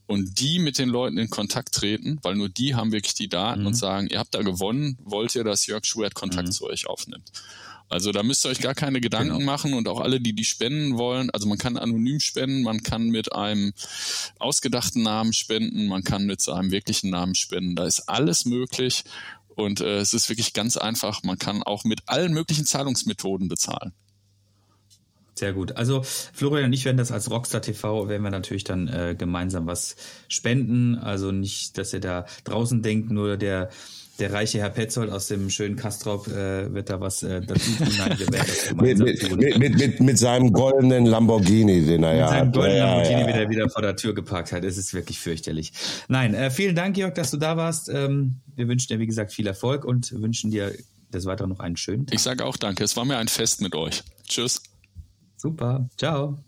und die mit den Leuten in Kontakt treten, weil nur die haben wirklich die Daten mhm. und sagen, ihr habt da gewonnen, wollt ihr, dass Jörg Schubert Kontakt mhm. zu euch aufnimmt. Also da müsst ihr euch gar keine Gedanken genau. machen und auch alle, die die spenden wollen. Also man kann anonym spenden, man kann mit einem ausgedachten Namen spenden, man kann mit seinem wirklichen Namen spenden. Da ist alles möglich und äh, es ist wirklich ganz einfach. Man kann auch mit allen möglichen Zahlungsmethoden bezahlen. Sehr gut. Also Florian und ich werden das als Rockstar TV, werden wir natürlich dann äh, gemeinsam was spenden. Also nicht, dass ihr da draußen denkt, nur der der reiche Herr Petzold aus dem schönen Kastrop äh, wird da was äh, dazu tun. Nein, wir werden das (laughs) mit, mit, mit, mit, mit seinem goldenen Lamborghini, den er ja hat. Mit seinem goldenen ja, Lamborghini, ja. wieder, wieder vor der Tür geparkt hat. Es ist wirklich fürchterlich. Nein, äh, vielen Dank, Jörg, dass du da warst. Ähm, wir wünschen dir, wie gesagt, viel Erfolg und wünschen dir des Weiteren noch einen schönen Tag. Ich sage auch danke. Es war mir ein Fest mit euch. Tschüss. Super. Ciao.